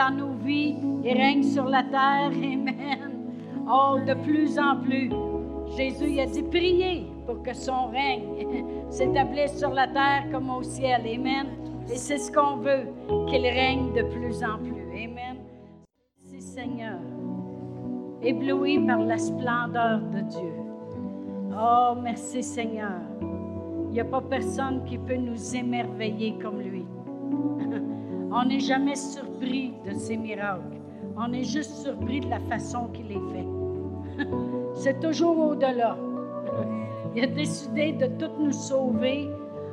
dans nos vies. Il règne sur la terre. Amen. Oh, de plus en plus. Jésus il a dit priez pour que son règne s'établisse sur la terre comme au ciel. Amen. Et c'est ce qu'on veut, qu'il règne de plus en plus. Amen. Merci Seigneur. Ébloui par la splendeur de Dieu. Oh, merci Seigneur. Il n'y a pas personne qui peut nous émerveiller comme lui. On n'est jamais surpris de ses miracles. On est juste surpris de la façon qu'il les fait. C'est toujours au-delà. Il a décidé de tout nous sauver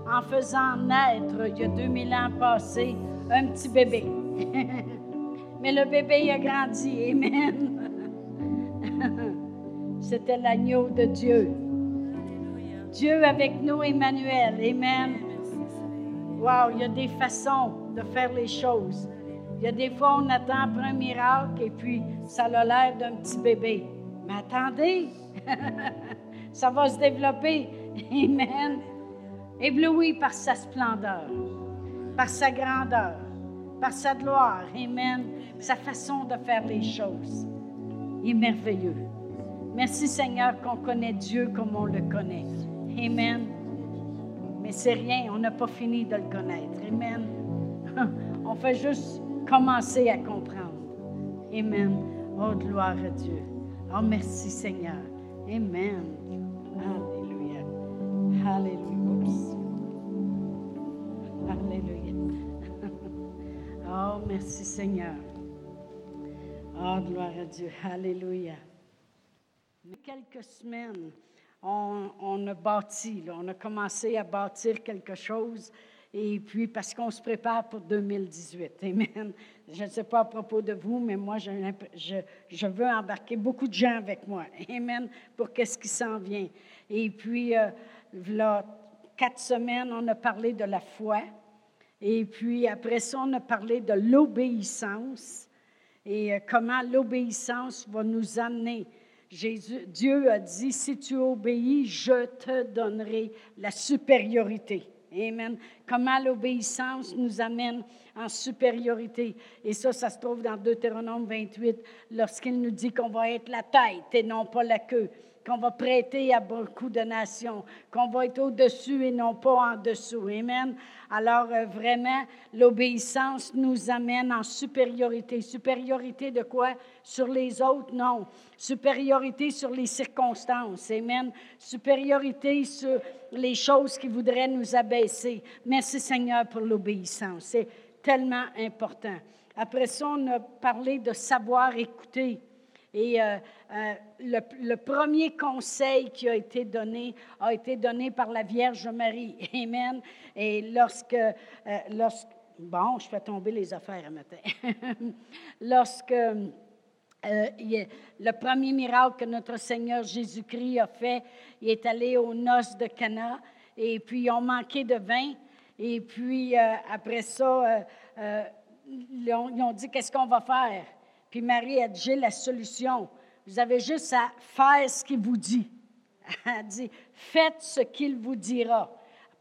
en faisant naître, il y a 2000 ans passés, un petit bébé. Mais le bébé a grandi. Amen. C'était l'agneau de Dieu. Dieu avec nous, Emmanuel. Amen. Wow, il y a des façons de faire les choses. Il y a des fois, on attend après un miracle et puis ça a l'air d'un petit bébé. Mais attendez, ça va se développer. Amen. Ébloui par sa splendeur, par sa grandeur, par sa gloire. Amen. Sa façon de faire les choses. Il est merveilleux. Merci Seigneur qu'on connaît Dieu comme on le connaît. Amen. Mais c'est rien, on n'a pas fini de le connaître. Amen. On fait juste commencer à comprendre. Amen. Oh, gloire à Dieu. Oh, merci Seigneur. Amen. Alléluia. Alléluia. Alléluia. Oh, merci Seigneur. Oh, gloire à Dieu. Alléluia. Quelques semaines, on, a bâti, on a commencé à bâtir quelque chose. Et puis, parce qu'on se prépare pour 2018. Amen. Je ne sais pas à propos de vous, mais moi, je, veux embarquer beaucoup de gens avec moi. Amen. Pour qu'est-ce qui s'en vient. Et puis, euh, là, quatre semaines, on a parlé de la foi. Et puis, après ça, on a parlé de l'obéissance et euh, comment l'obéissance va nous amener Dieu a dit, si tu obéis, je te donnerai la supériorité. Amen. Comment l'obéissance nous amène en supériorité. Et ça, ça se trouve dans Deutéronome 28, lorsqu'il nous dit qu'on va être la tête et non pas la queue qu'on va prêter à beaucoup de nations, qu'on va être au-dessus et non pas en dessous. Amen. Alors euh, vraiment, l'obéissance nous amène en supériorité. Supériorité de quoi? Sur les autres? Non. Supériorité sur les circonstances. Amen. Supériorité sur les choses qui voudraient nous abaisser. Merci Seigneur pour l'obéissance. C'est tellement important. Après ça, on a parlé de savoir écouter. Et euh, euh, le, premier conseil qui a été donné a été donné par la Vierge Marie. Amen. Et lorsque, euh, lorsque bon, je fais tomber les affaires un matin. lorsque le premier miracle que notre Seigneur Jésus-Christ a fait, il est allé aux noces de Cana et puis ils ont manqué de vin. Et puis après ça, ils ont dit qu'est-ce qu'on va faire? Puis Marie a dit, j'ai la solution. Vous avez juste à faire ce qu'il vous dit. Elle dit, faites ce qu'il vous dira,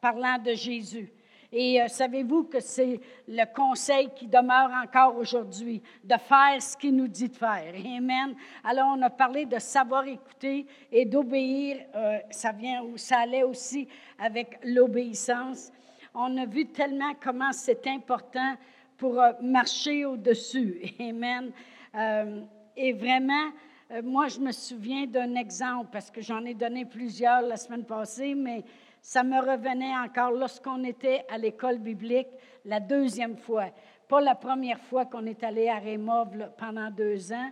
parlant de Jésus. Et euh, savez-vous que c'est le conseil qui demeure encore aujourd'hui, de faire ce qu'il nous dit de faire. Amen. Alors, on a parlé de savoir écouter et d'obéir. Euh, ça, vient, ça allait aussi avec l'obéissance. On a vu tellement comment c'est important pour euh, marcher au-dessus. Amen. Euh, et vraiment, euh, moi, je me souviens d'un exemple, parce que j'en ai donné plusieurs la semaine passée, mais ça me revenait encore lorsqu'on était à l'école biblique la deuxième fois. Pas la première fois qu'on est allé à Rémov pendant deux ans,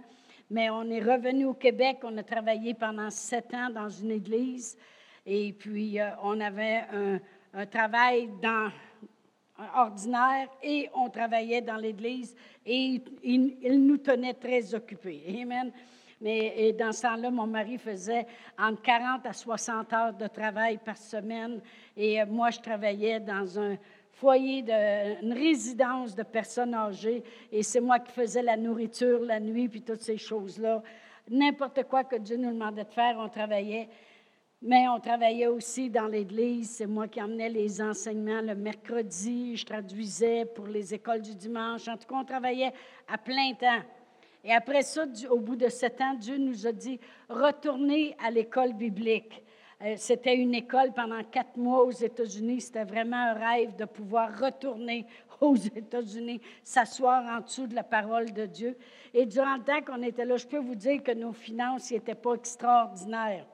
mais on est revenu au Québec. On a travaillé pendant sept ans dans une église. Et puis, euh, on avait un, un travail dans, ordinaire et on travaillait dans l'Église et il, nous tenait très occupés. Amen. Mais et dans ce temps-là, mon mari faisait entre 40 à 60 heures de travail par semaine et euh, moi, je travaillais dans un foyer, de, une résidence de personnes âgées et c'est moi qui faisais la nourriture la nuit puis toutes ces choses-là. N'importe quoi que Dieu nous demandait de faire, on travaillait. Mais on travaillait aussi dans l'Église. C'est moi qui emmenais les enseignements le mercredi. Je traduisais pour les écoles du dimanche. En tout cas, on travaillait à plein temps. Et après ça, au bout de sept ans, Dieu nous a dit, retournez à l'école biblique. Euh, c'était une école pendant quatre mois aux États-Unis. C'était vraiment un rêve de pouvoir retourner aux États-Unis, s'asseoir en dessous de la parole de Dieu. Et durant le temps qu'on était là, je peux vous dire que nos finances n'étaient pas extraordinaires.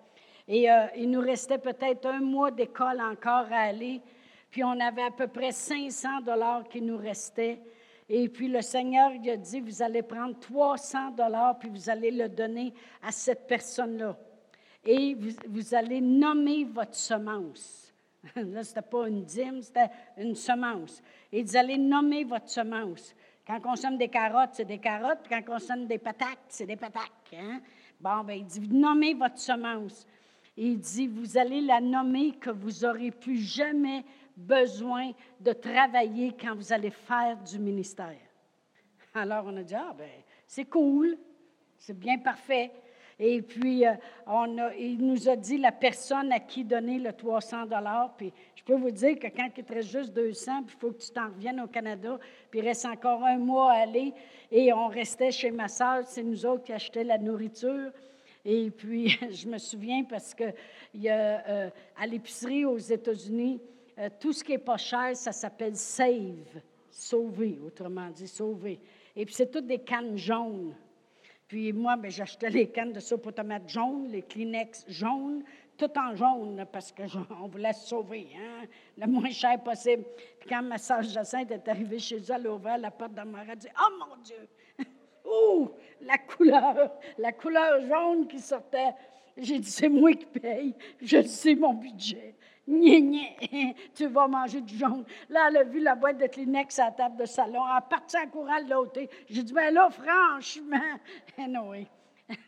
Et euh, il nous restait peut-être un mois d'école encore à aller. Puis on avait à peu près 500 dollars qui nous restaient. Et puis le Seigneur il a dit, vous allez prendre 300 dollars puis vous allez le donner à cette personne-là et vous, allez nommer votre semence. Là, ce n'était pas une dîme, c'était une semence. Et vous allez nommer votre semence. Quand on sème des carottes, c'est des carottes, quand on sème des patates, c'est des patates. Hein? Bon, bien, il dit, nommez votre semence. Et il dit, vous allez la nommer que vous n'aurez plus jamais besoin de travailler quand vous allez faire du ministère. Alors, on a dit, ah, ben, c'est cool, c'est bien parfait. Et puis, euh, on a, il nous a dit la personne à qui donner le 300 Puis, je peux vous dire que quand il te reste juste 200, puis il faut que tu t'en reviennes au Canada, puis il reste encore un mois à aller, et on restait chez ma soeur, c'est nous autres qui achetaient la nourriture. Et puis, je me souviens parce que il y a, euh, à l'épicerie aux États-Unis, euh, tout ce qui n'est pas cher, ça s'appelle Save, sauver, autrement dit, sauver. Et puis, c'est toutes des cannes jaunes. Puis moi, ben, j'achetais les cannes de soupe aux tomates jaunes, les Kleenex jaunes, tout en jaune, parce qu'on voulait sauver, hein, le moins cher possible. Puis quand ma sœur Jacinthe est arrivée chez elle, elle a ouvert la porte de ma elle a dit Oh mon Dieu Ouh, la couleur, la couleur jaune qui sortait. J'ai dit C'est moi qui paye, je sais mon budget. Gné, tu vas manger du jaune. Là, elle a vu la boîte de Kleenex à la table de salon. Elle a parti en courant de l'autre. J'ai dit, ben là, franchement, oui.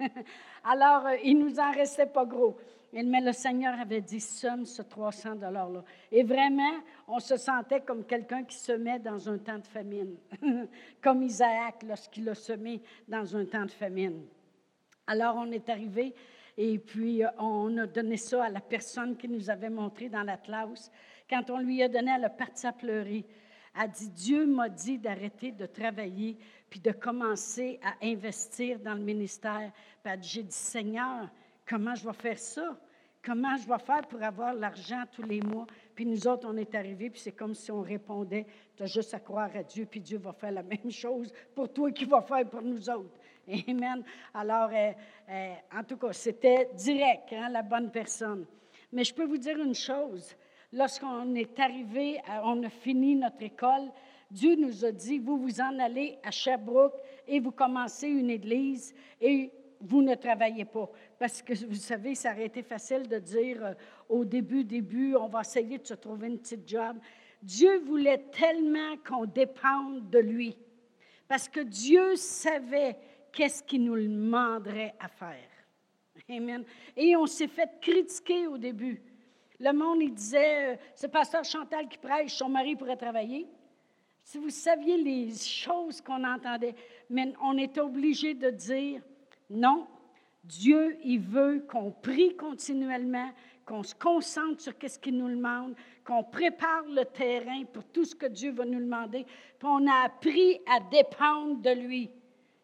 Alors, euh, il nous en restait pas gros. Mais le Seigneur avait dit, somme ce 300 $-là. Et vraiment, on se sentait comme quelqu'un qui semait dans un temps de famine, comme Isaac lorsqu'il a semé dans un temps de famine. Alors, on est arrivé et puis, euh, on a donné ça à la personne qui nous avait montré dans la classe. Quand on lui a donné, elle a parti à pleurer. Elle a dit, Dieu m'a dit d'arrêter de travailler puis de commencer à investir dans le ministère. Puis j'ai dit, Seigneur, comment je vais faire ça? Comment je vais faire pour avoir l'argent tous les mois? Puis nous autres, on est arrivés, puis c'est comme si on répondait, tu as juste à croire à Dieu, puis Dieu va faire la même chose pour toi qu'il va faire pour nous autres. Amen. Alors, euh, euh, en tout cas, c'était direct, hein, la bonne personne. Mais je peux vous dire une chose. Lorsqu'on est arrivé, on a fini notre école, Dieu nous a dit, vous vous en allez à Sherbrooke et vous commencez une église et vous ne travaillez pas. Parce que vous savez, ça aurait été facile de dire euh, au début, début, on va essayer de se trouver une petite job. Dieu voulait tellement qu'on dépende de lui. Parce que Dieu savait qu'est-ce qu'il nous demanderait à faire. Amen. Et on s'est fait critiquer au début. Le monde, il disait, euh, c'est pasteur Chantal qui prêche, son mari pourrait travailler. Si vous saviez les choses qu'on entendait, mais on est obligé de dire, non, Dieu, il veut qu'on prie continuellement, qu'on se concentre sur ce qu'il nous demande, qu'on prépare le terrain pour tout ce que Dieu va nous demander. Puis on a appris à dépendre de lui.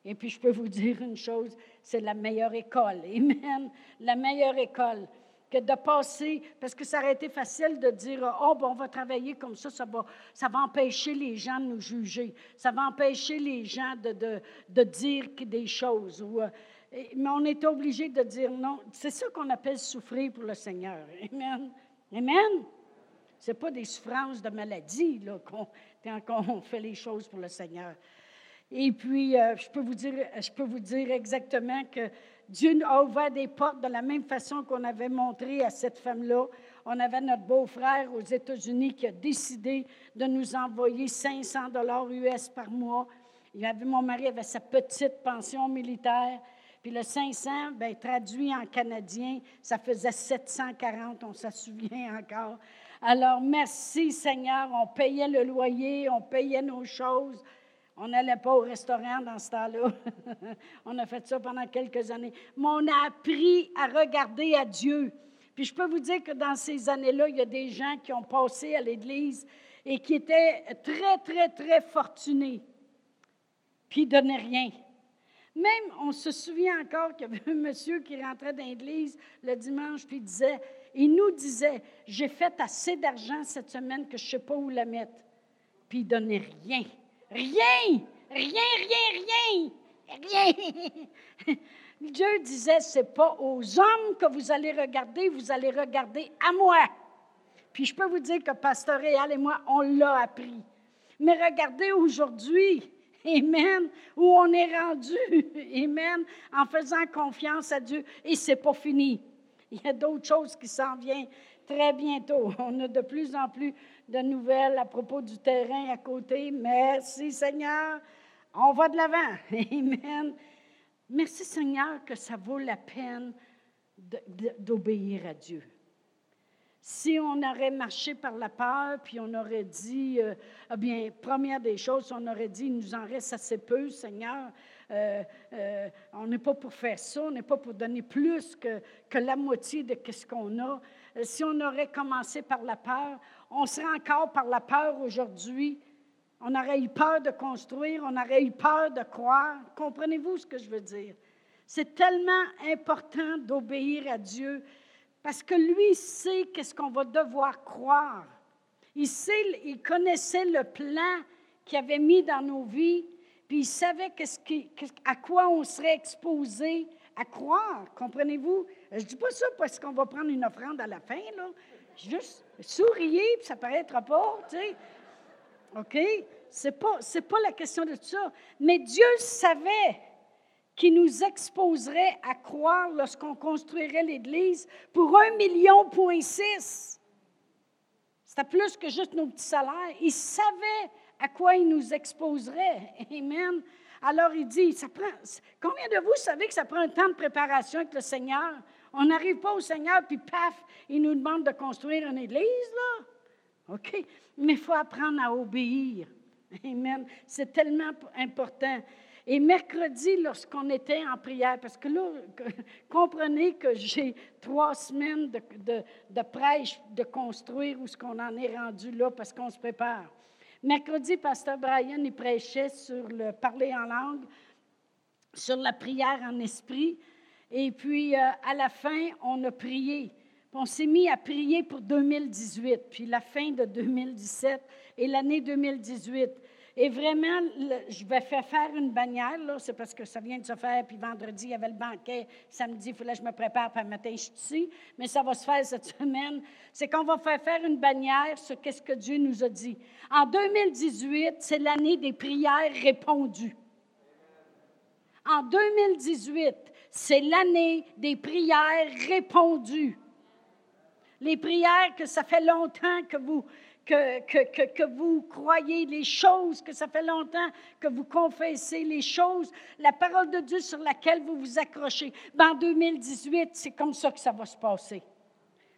Et puis, je peux vous dire une chose, c'est la meilleure école. Amen. La meilleure école que de passer, parce que ça aurait été facile de dire, oh, bon, on va travailler comme ça, ça va, ça va empêcher les gens de nous juger, ça va empêcher les gens de, de, de dire des choses. Ou, euh, mais on est obligé de dire non. C'est ça qu'on appelle souffrir pour le Seigneur. Amen. Amen. Ce n'est pas des souffrances de maladie là, quand on fait les choses pour le Seigneur. Et puis, euh, je, peux vous dire, je peux vous dire exactement que Dieu a ouvert des portes de la même façon qu'on avait montré à cette femme-là. On avait notre beau-frère aux États-Unis qui a décidé de nous envoyer 500 dollars US par mois. Il avait, mon mari avait sa petite pension militaire. Puis le 500, bien, traduit en canadien, ça faisait 740, on s'en souvient encore. Alors, merci Seigneur, on payait le loyer, on payait nos choses, on n'allait pas au restaurant dans ce temps-là. on a fait ça pendant quelques années. Mais on a appris à regarder à Dieu. Puis je peux vous dire que dans ces années-là, il y a des gens qui ont passé à l'Église et qui étaient très, très, très fortunés, puis ils donnaient rien. Même, on se souvient encore qu'il y avait un monsieur qui rentrait dans l'église le dimanche, puis il disait, il nous disait, j'ai fait assez d'argent cette semaine que je ne sais pas où la mettre. Puis il ne donnait rien. Rien! Rien, rien, rien! Rien! Dieu disait, ce n'est pas aux hommes que vous allez regarder, vous allez regarder à moi. Puis je peux vous dire que Pasteur Réal et moi, on l'a appris. Mais regardez aujourd'hui, Amen, où on est rendu, Amen, en faisant confiance à Dieu. Et ce n'est pas fini. Il y a d'autres choses qui s'en viennent très bientôt. On a de plus en plus de nouvelles à propos du terrain à côté. Merci Seigneur. On va de l'avant. Amen. Merci Seigneur que ça vaut la peine d'obéir à Dieu. Si on aurait marché par la peur, puis on aurait dit, euh, eh bien, première des choses, on aurait dit, il nous en reste assez peu, Seigneur. Euh, euh, on n'est pas pour faire ça, on n'est pas pour donner plus que, que la moitié de ce qu'on a. Si on aurait commencé par la peur, on serait encore par la peur aujourd'hui. On aurait eu peur de construire, on aurait eu peur de croire. Comprenez-vous ce que je veux dire? C'est tellement important d'obéir à Dieu parce que lui sait qu'est-ce qu'on va devoir croire. Il, sait, il connaissait le plan qu'il avait mis dans nos vies, puis il savait à quoi on serait exposé à croire. Comprenez-vous? Je dis pas ça parce qu'on va prendre une offrande à la fin, là. Juste souriez, puis ça paraîtra pas, tu sais. OK? Ce n'est pas, pas la question de ça. Mais Dieu savait qui nous exposerait à croire lorsqu'on construirait l'Église pour un million point six. C'était plus que juste nos petits salaires. Il savait à quoi il nous exposerait. Amen. Alors il dit, ça prend, combien de vous savez que ça prend un temps de préparation avec le Seigneur? On n'arrive pas au Seigneur, puis paf, il nous demande de construire une église, là. OK? Mais il faut apprendre à obéir. Amen. C'est tellement important. Et mercredi, lorsqu'on était en prière, parce que là, comprenez que j'ai trois semaines de, de, prêche, de construire où ce qu'on en est rendu là, parce qu'on se prépare. Mercredi, Pasteur Brian, il prêchait sur le parler en langue, sur la prière en esprit. Et puis, euh, à la fin, on a prié. On s'est mis à prier pour 2018, puis la fin de 2017 et l'année 2018. Et vraiment, je vais faire faire une bannière, là, c'est parce que ça vient de se faire, puis vendredi, il y avait le banquet, samedi, il fallait que je me prépare, puis matin, je suis ici, mais ça va se faire cette semaine. C'est qu'on va faire faire une bannière sur qu'est-ce que Dieu nous a dit. En 2018, c'est l'année des prières répondues. En 2018, c'est l'année des prières répondues. Les prières que ça fait longtemps que vous, que, que, vous croyez les choses, que ça fait longtemps que vous confessez les choses, la parole de Dieu sur laquelle vous vous accrochez. Ben, en 2018, c'est comme ça que ça va se passer.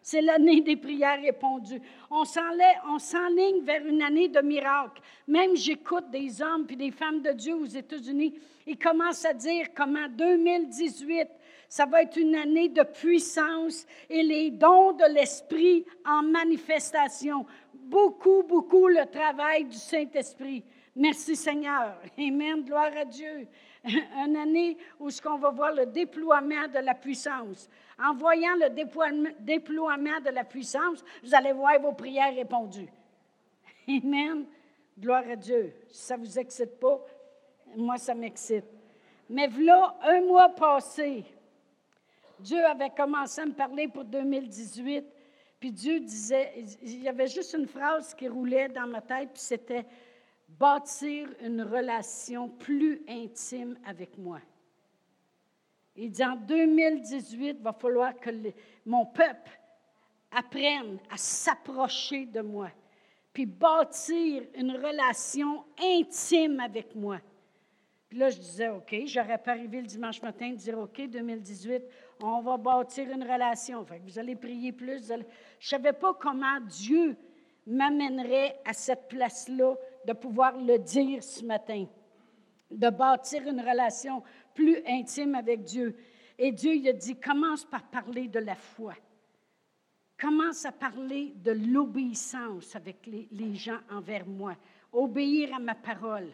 C'est l'année des prières répondues. On s'enligne vers une année de miracles. Même j'écoute des hommes puis des femmes de Dieu aux États-Unis, ils commencent à dire comment 2018, ça va être une année de puissance et les dons de l'Esprit en manifestation beaucoup, beaucoup le travail du Saint-Esprit. Merci Seigneur. Amen. Gloire à Dieu. Une année où ce qu'on va voir le déploiement de la puissance. En voyant le déploiement de la puissance, vous allez voir vos prières répondues. Amen. Gloire à Dieu. Si ça ne vous excite pas, moi, ça m'excite. Mais voilà, un mois passé, Dieu avait commencé à me parler pour 2018 puis Dieu disait, il y avait juste une phrase qui roulait dans ma tête, puis c'était bâtir une relation plus intime avec moi. Il dit en 2018, il va falloir que mon peuple apprenne à s'approcher de moi, puis bâtir une relation intime avec moi. Puis là, je disais, OK, j'aurais pas arrivé le dimanche matin de dire, OK, 2018, on va bâtir une relation. Fait vous allez prier plus. Je ne savais pas comment Dieu m'amènerait à cette place-là de pouvoir le dire ce matin, de bâtir une relation plus intime avec Dieu. Et Dieu il a dit, commence par parler de la foi. Commence à parler de l'obéissance avec les, les gens envers moi. Obéir à ma parole.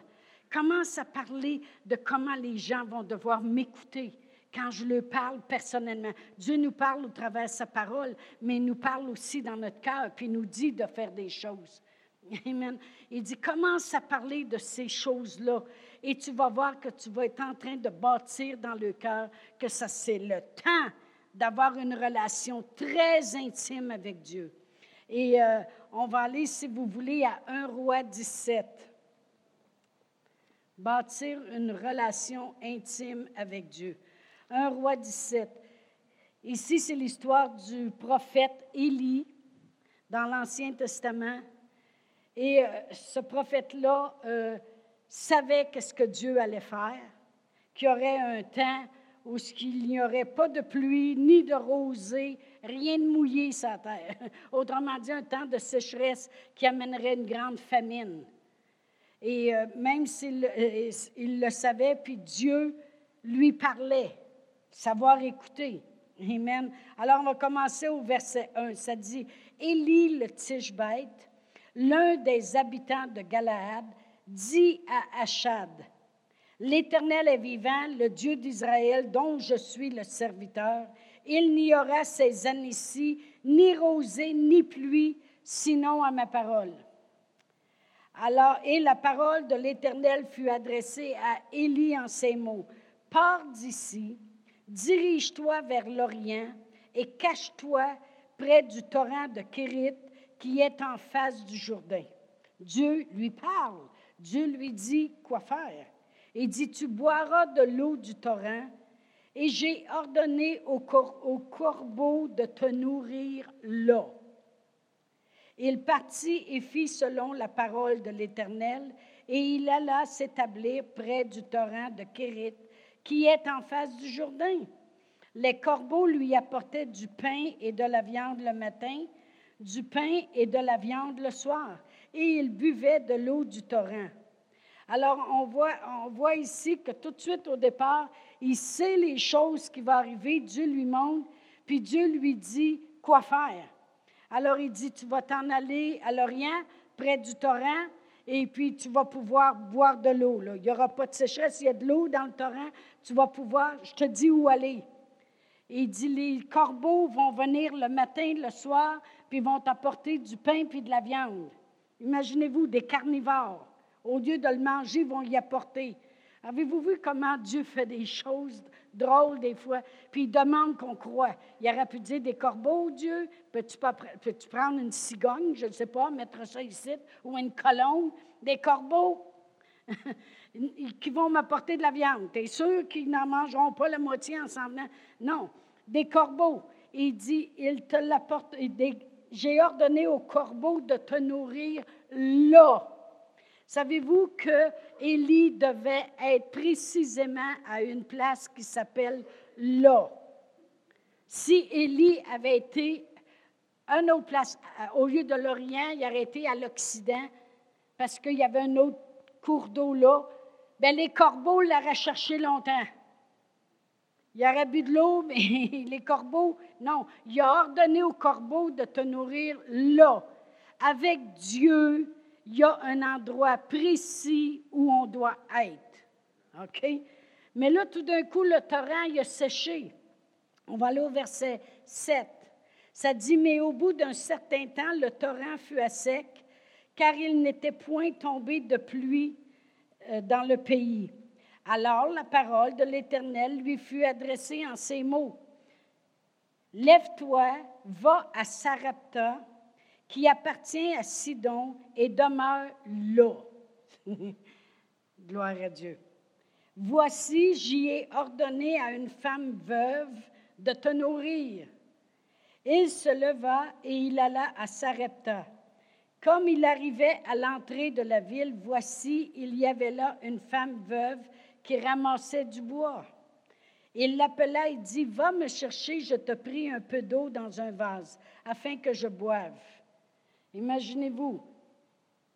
Commence à parler de comment les gens vont devoir m'écouter quand je leur parle personnellement. Dieu nous parle au travers de sa parole, mais il nous parle aussi dans notre cœur, puis il nous dit de faire des choses. Amen. Il dit, commence à parler de ces choses-là et tu vas voir que tu vas être en train de bâtir dans le cœur que ça, c'est le temps d'avoir une relation très intime avec Dieu. Et euh, on va aller, si vous voulez, à 1 roi 17. Bâtir une relation intime avec Dieu. 1 roi 17. Ici, c'est l'histoire du prophète Élie dans l'Ancien Testament. Et euh, ce prophète-là euh, savait qu'est-ce que Dieu allait faire, qu'il y aurait un temps où il n'y aurait pas de pluie ni de rosée, rien de mouillé sur terre. Autrement dit, un temps de sécheresse qui amènerait une grande famine. Et euh, même s'il il le savait, puis Dieu lui parlait, savoir écouter. Amen. Alors, on va commencer au verset 1. Ça dit Élie le Tishbite l'un des habitants de Galaad dit à Achad, L'Éternel est vivant, le Dieu d'Israël, dont je suis le serviteur. Il n'y aura ces années-ci ni rosée ni pluie, sinon à ma parole. Alors, et la parole de l'Éternel fut adressée à Élie en ces mots Pars d'ici, dirige-toi vers l'Orient et cache-toi près du torrent de Kérit qui est en face du Jourdain. Dieu lui parle. Dieu lui dit quoi faire. Il dit, tu boiras de l'eau du torrent, et j'ai ordonné au, corbeau de te nourrir là. Il partit et fit selon la parole de l'Éternel, et il alla s'établir près du torrent de Kérit, qui est en face du Jourdain. Les corbeaux lui apportaient du pain et de la viande le matin, du pain et de la viande le soir, et il buvait de l'eau du torrent. Alors, on voit, on voit ici que tout de suite au départ, il sait les choses qui vont arriver, Dieu lui montre, puis Dieu lui dit quoi faire. Alors, il dit, tu vas t'en aller à l'Orient, près du torrent, et puis tu vas pouvoir boire de l'eau. Il n'y aura pas de sécheresse, il y a de l'eau dans le torrent, tu vas pouvoir, je te dis où aller. Et il dit, les corbeaux vont venir le matin, le soir, puis vont apporter du pain puis de la viande. Imaginez-vous, des carnivores. Au lieu de le manger, vont y apporter. Avez-vous vu comment Dieu fait des choses drôles des fois? Puis il demande qu'on croit. Il aurait pu dire des corbeaux, Dieu. Peux-tu, prendre une cigogne, je ne sais pas, mettre ça ici, ou une colombe? Des corbeaux? Qui vont m'apporter de la viande. Tu es sûr qu'ils n'en mangeront pas la moitié en s'en venant? Non. Des corbeaux. Il dit, il te l'apporte, j'ai ordonné au corbeau de te nourrir là. Savez-vous que Élie devait être précisément à une place qui s'appelle là? Si Élie avait été à une autre place, au lieu de l'Orient, il aurait été à l'Occident, parce qu'il y avait un autre cours d'eau là, bien, les corbeaux l'auraient cherché longtemps. Il aurait bu de l'eau, mais les corbeaux, non. Il a ordonné aux corbeaux de te nourrir là. Avec Dieu, il y a un endroit précis où on doit être. OK? Mais là, tout d'un coup, le torrent, il a séché. On va aller au verset 7. Ça dit, mais au bout d'un certain temps, le torrent fut à sec, car il n'était point tombé de pluie euh, dans le pays. Alors la parole de l'Éternel lui fut adressée en ces mots. Lève-toi, va à Sarapta, qui appartient à Sidon, et demeure là. Gloire à Dieu. Voici, j'y ai ordonné à une femme veuve de te nourrir. Il se leva et il alla à Sarepta. Comme il arrivait à l'entrée de la ville, voici, il y avait là une femme veuve qui ramassait du bois. Il l'appela et dit, Va me chercher, je te prie, un peu d'eau dans un vase, afin que je boive. Imaginez-vous,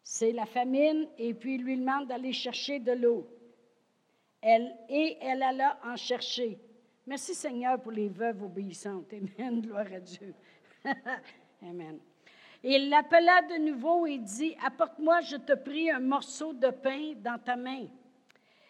c'est la famine, et puis il lui demande d'aller chercher de l'eau. Elle, et elle alla en chercher. Merci Seigneur pour les veuves obéissantes. Amen, gloire à Dieu. Amen. Il l'appela de nouveau et dit, Apporte-moi, je te prie, un morceau de pain dans ta main.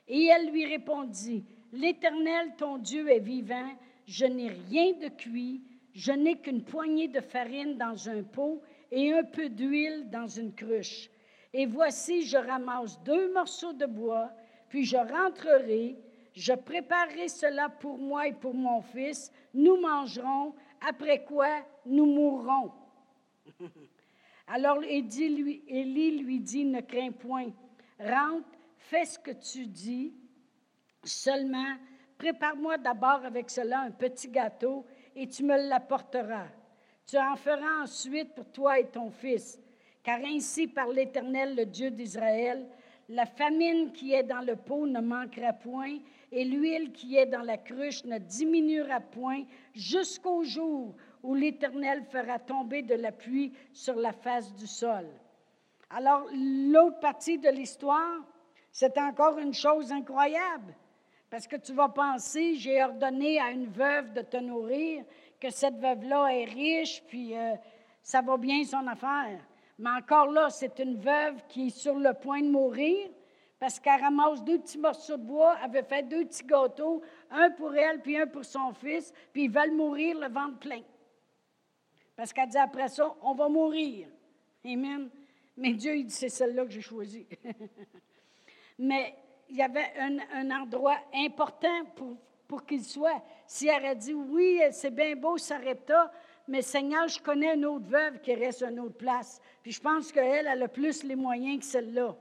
Et elle lui répondit, L'Éternel, ton Dieu, est vivant, je n'ai rien de cuit, je n'ai qu'une poignée de farine dans un pot et un peu d'huile dans une cruche. Et voici, je ramasse deux morceaux de bois, puis je rentrerai, je préparerai cela pour moi et pour mon fils, nous mangerons, après quoi nous mourrons. Alors Élie lui, dit, ne crains point, rentre, fais ce que tu dis, seulement prépare-moi d'abord avec cela un petit gâteau et tu me l'apporteras. Tu en feras ensuite pour toi et ton fils, car ainsi par l'Éternel, le Dieu d'Israël, la famine qui est dans le pot ne manquera point, et l'huile qui est dans la cruche ne diminuera point jusqu'au jour où l'Éternel fera tomber de la pluie sur la face du sol. Alors, l'autre partie de l'histoire, c'est encore une chose incroyable, parce que tu vas penser, j'ai ordonné à une veuve de te nourrir, que cette veuve-là est riche, puis euh, ça va bien son affaire. Mais encore là, c'est une veuve qui est sur le point de mourir, parce qu'elle ramasse deux petits morceaux de bois, elle avait fait deux petits gâteaux, un pour elle, puis un pour son fils, puis ils veulent mourir le ventre plein. Parce qu'elle dit après ça, on va mourir. Amen. Mais Dieu, il dit, c'est celle-là que j'ai choisie. Mais il y avait un, endroit important pour, pour qu'il soit. Si elle a dit, oui, c'est bien beau, Sarepta, mais Seigneur, je connais une autre veuve qui reste à une autre place. Puis je pense qu'elle, elle a plus les moyens que celle-là.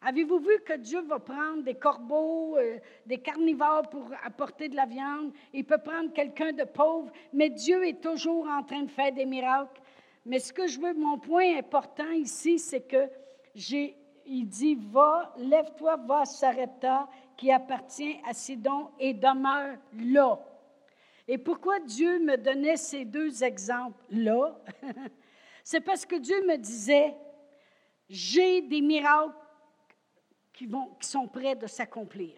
Avez-vous vu que Dieu va prendre des corbeaux, euh, des carnivores pour apporter de la viande? Il peut prendre quelqu'un de pauvre, mais Dieu est toujours en train de faire des miracles. Mais ce que je veux, mon point important ici, c'est que j'ai, il dit, va, lève-toi, va à Sarepta, qui appartient à Sidon, et demeure là. Et pourquoi Dieu me donnait ces deux exemples-là? c'est parce que Dieu me disait, j'ai des miracles qui, vont, qui sont prêts de s'accomplir.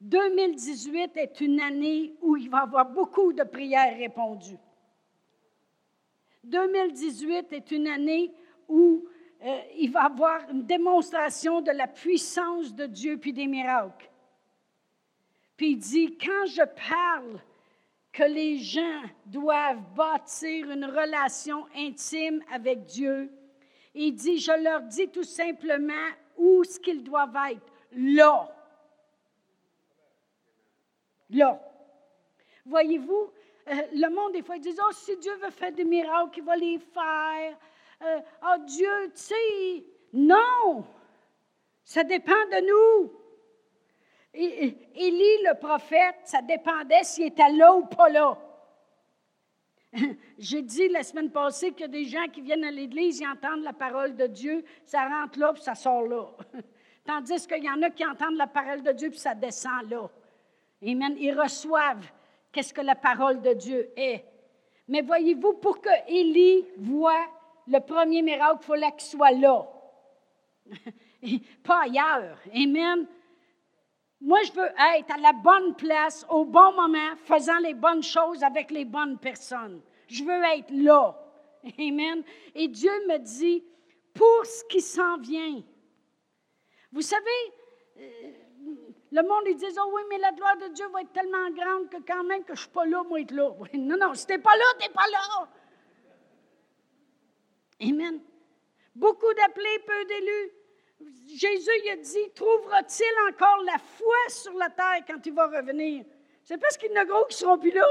2018 est une année où il va y avoir beaucoup de prières répondues. 2018 est une année où euh, il va avoir une démonstration de la puissance de Dieu puis des miracles. Puis il dit, quand je parle que les gens doivent bâtir une relation intime avec Dieu, il dit, je leur dis tout simplement où ce qu'ils doivent être. Là. Là. Voyez-vous, euh, le monde, des fois, ils disent, oh, si Dieu veut faire des miracles, il va les faire. Euh, oh, Dieu, tu sais, non. Ça dépend de nous. Élie, le prophète, ça dépendait s'il était là ou pas là. J'ai dit la semaine passée a des gens qui viennent à l'Église, ils entendent la parole de Dieu, ça rentre là, puis ça sort là. Tandis qu'il y en a qui entendent la parole de Dieu, puis ça descend là. Amen. Ils reçoivent qu'est-ce que la parole de Dieu est. Mais voyez-vous, pour que Élie voit le premier miracle, il fallait qu'il soit là. Pas ailleurs. Amen. Moi, je veux être à la bonne place, au bon moment, faisant les bonnes choses avec les bonnes personnes. Je veux être là. Amen. Et Dieu me dit, pour ce qui s'en vient. Vous savez, euh, le monde, ils disent, oh oui, mais la gloire de Dieu va être tellement grande que quand même que je ne suis pas là, moi, être là. Non, non, si tu n'es pas là, tu n'es pas là. Amen. Beaucoup d'appelés, peu d'élus. Jésus il a dit, trouvera-t-il encore la foi sur la terre quand il va revenir? C'est parce qu'il y en a gros qui ne seront plus là.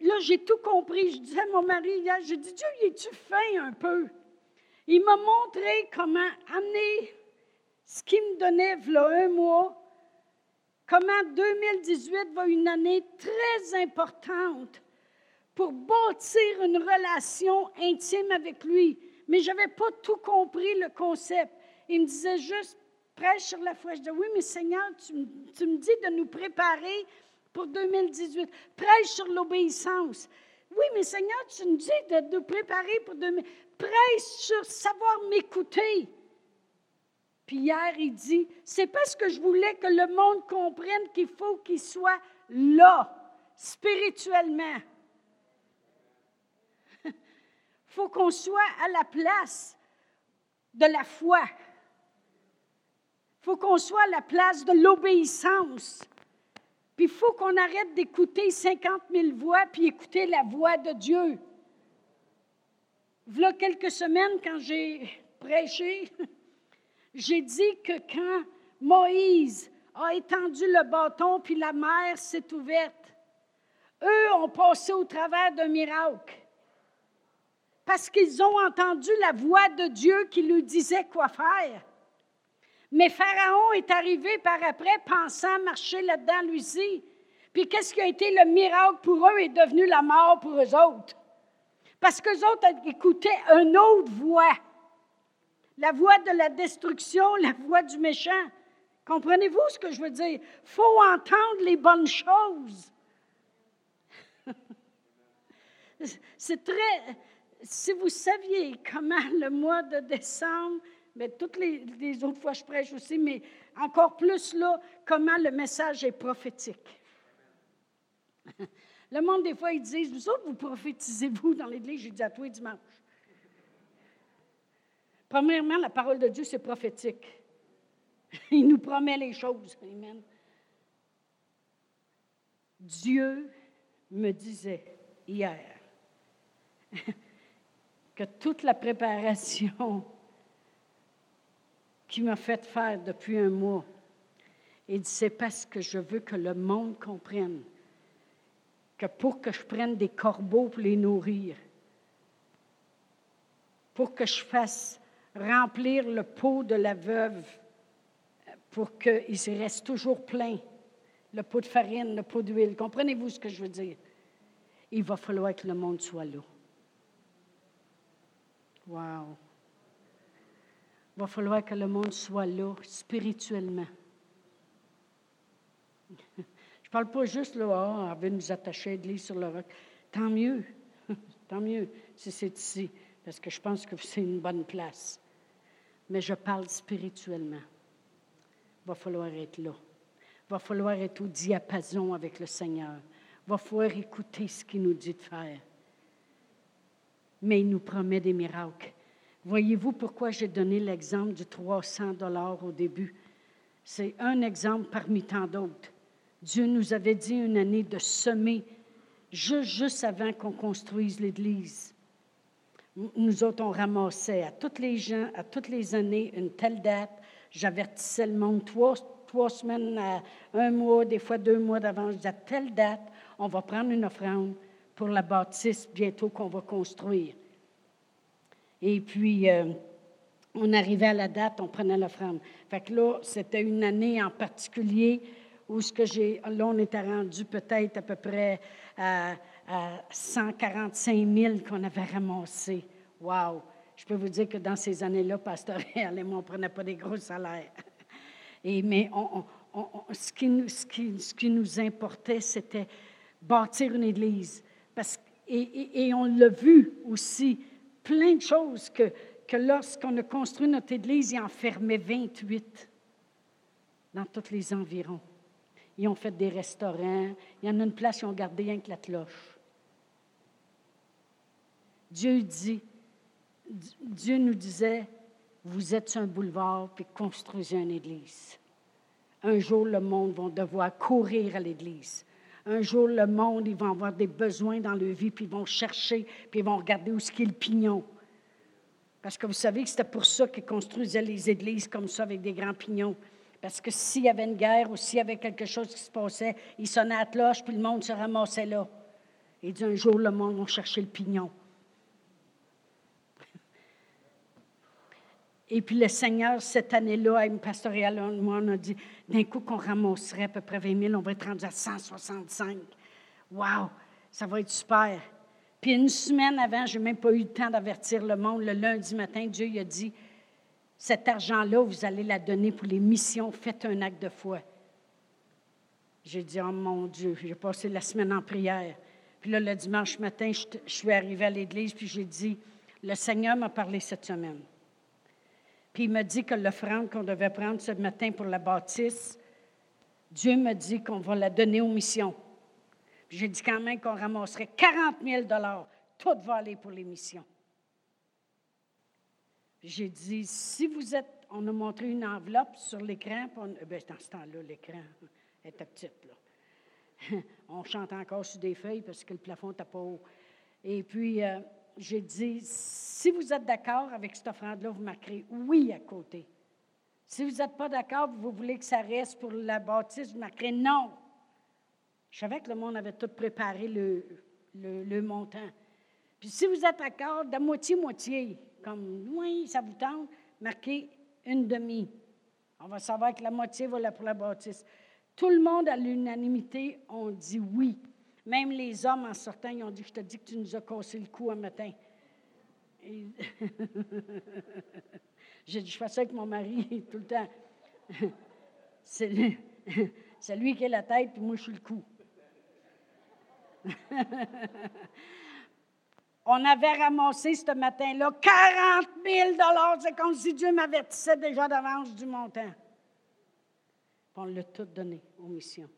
Là, j'ai tout compris. Je disais à mon mari hier, j'ai dit, Dieu, es-tu fin un peu? Il m'a montré comment amener ce qu'il me donnait voilà un mois, comment 2018 va une année très importante pour bâtir une relation intime avec lui. Mais je n'avais pas tout compris le concept. Il me disait juste, prêche sur la foi. Je disais, oui, mais Seigneur, tu, tu me dis de nous préparer pour 2018. Prêche sur l'obéissance. Oui, mais Seigneur, tu me dis de nous préparer pour 2018. Prêche sur savoir m'écouter. Puis hier, il dit, c'est parce que je voulais que le monde comprenne qu'il faut qu'il soit là, spirituellement. Il faut qu'on soit à la place de la foi. Il faut qu'on soit à la place de l'obéissance. Puis il faut qu'on arrête d'écouter 50 000 voix puis écouter la voix de Dieu. Voilà quelques semaines, quand j'ai prêché, j'ai dit que quand Moïse a étendu le bâton puis la mer s'est ouverte, eux ont passé au travers d'un miracle. Parce qu'ils ont entendu la voix de Dieu qui lui disait quoi faire. Mais Pharaon est arrivé par après pensant marcher là-dedans lui aussi. Puis qu'est-ce qui a été le miracle pour eux est devenu la mort pour eux autres. Parce qu'eux autres écoutaient une autre voix. La voix de la destruction, la voix du méchant. Comprenez-vous ce que je veux dire? Faut entendre les bonnes choses. C'est très. Si vous saviez comment le mois de décembre mais toutes les, autres fois je prêche aussi, mais encore plus là, comment le message est prophétique. Le monde, des fois, ils disent, vous autres, vous prophétisez-vous dans l'Église? J'ai dit à toi dimanche. Premièrement, la parole de Dieu, c'est prophétique. Il nous promet les choses. Amen. Dieu me disait hier que toute la préparation qui m'a fait faire depuis un mois. Il dit, c'est parce que je veux que le monde comprenne que pour que je prenne des corbeaux pour les nourrir, pour que je fasse remplir le pot de la veuve, pour qu'il reste toujours plein, le pot de farine, le pot d'huile. Comprenez-vous ce que je veux dire? Il va falloir que le monde soit là. Wow! Il va falloir que le monde soit là spirituellement. Je ne parle pas juste là, ah, on veut nous attacher l'église sur le roc. Tant mieux, tant mieux si c'est ici, parce que je pense que c'est une bonne place. Mais je parle spirituellement. Il va falloir être là. Il va falloir être au diapason avec le Seigneur. Il va falloir écouter ce qu'il nous dit de faire. Mais il nous promet des miracles. Voyez-vous pourquoi j'ai donné l'exemple du 300 dollars au début? C'est un exemple parmi tant d'autres. Dieu nous avait dit une année de semer juste, juste avant qu'on construise l'Église. Nous autres, on ramassait à toutes les gens, à toutes les années, une telle date. J'avertissais le monde trois, trois semaines, à un mois, des fois deux mois d'avance. À telle date, on va prendre une offrande pour la bâtisse bientôt qu'on va construire. Et puis, euh, on arrivait à la date, on prenait l'offrande. Fait que là, c'était une année en particulier où ce que j'ai, là, on était rendu peut-être à peu près à, 145 000 qu'on avait ramassé. Wow! Je peux vous dire que dans ces années-là, Pasteur et moi, on ne prenait pas des gros salaires. Et, mais ce, qui ce, qui, ce, qui, nous importait, c'était bâtir une église. Parce, et, et on l'a vu aussi plein de choses que, lorsqu'on a construit notre église, ils en fermaient 28 dans tous les environs. Ils ont fait des restaurants. Il y en a une place, ils ont gardé rien que la cloche. Dieu nous disait, vous êtes sur un boulevard, puis construisez une église. Un jour, le monde va devoir courir à l'église. Un jour, le monde, ils vont avoir des besoins dans leur vie, puis ils vont chercher, puis ils vont regarder où qu'est le pignon. Parce que vous savez que c'était pour ça qu'ils construisaient les églises comme ça, avec des grands pignons. Parce que s'il y avait une guerre ou s'il y avait quelque chose qui se passait, ils sonnaient à cloche, puis le monde se ramassait là. Et d'un jour, le monde va chercher le pignon. Et puis le Seigneur, cette année-là, à une pastorale, moi, on a dit, d'un coup qu'on ramasserait à peu près 20 000, on va être rendu à 165. Wow, ça va être super. Puis une semaine avant, je n'ai même pas eu le temps d'avertir le monde. Le lundi matin, Dieu il a dit, cet argent-là, vous allez la donner pour les missions, faites un acte de foi. J'ai dit, oh mon Dieu, j'ai passé la semaine en prière. Puis là, le dimanche matin, je, je suis arrivée à l'église, puis j'ai dit, le Seigneur m'a parlé cette semaine. Puis il m'a dit que l'offrande qu'on devait prendre ce matin pour la bâtisse, Dieu me dit qu'on va la donner aux missions. J'ai dit quand même qu'on ramasserait 40 000 Tout va aller pour les missions. J'ai dit, si vous êtes, on a montré une enveloppe sur l'écran, ben, dans ce temps-là, l'écran était petit. On chante encore sur des feuilles parce que le plafond n'était pas haut. Et puis, euh, j'ai dit, si vous êtes d'accord avec cette offrande-là, vous marquerez oui à côté. Si vous n'êtes pas d'accord, vous voulez que ça reste pour la bâtisse, vous marquerez non. Je savais que le monde avait tout préparé le, le, montant. Puis si vous êtes d'accord, de moitié-moitié, comme oui, ça vous tente, marquez une demi. On va savoir que la moitié va pour la bâtisse. Tout le monde, à l'unanimité, ont dit oui. Même les hommes, en sortant, ils ont dit Je te dis que tu nous as cassé le cou un matin. J'ai dit, je fais ça avec mon mari tout le temps. C'est lui, qui est la tête, puis moi, je suis le cou. On avait ramassé ce matin-là 40 000 C'est comme si Dieu m'avertissait déjà d'avance du montant. on l'a tout donné aux missions.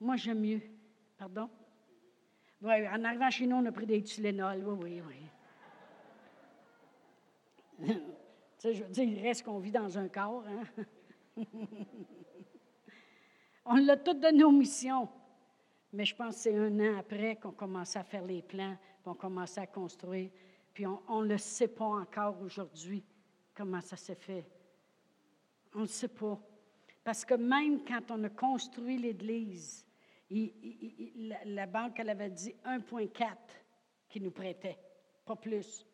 Moi, j'aime mieux. Pardon? Oui, en arrivant chez nous, on a pris des Tylenol. Oui, oui, oui. tu sais, je veux dire, il reste qu'on vit dans un corps. Hein? on l'a tout donné aux missions. Mais je pense que c'est un an après qu'on commence à faire les plans, puis on commence à construire. Puis on ne le sait pas encore aujourd'hui comment ça s'est fait. On ne le sait pas. Parce que même quand on a construit l'Église, la, banque, elle avait dit 1,4 qui nous prêtait, pas plus.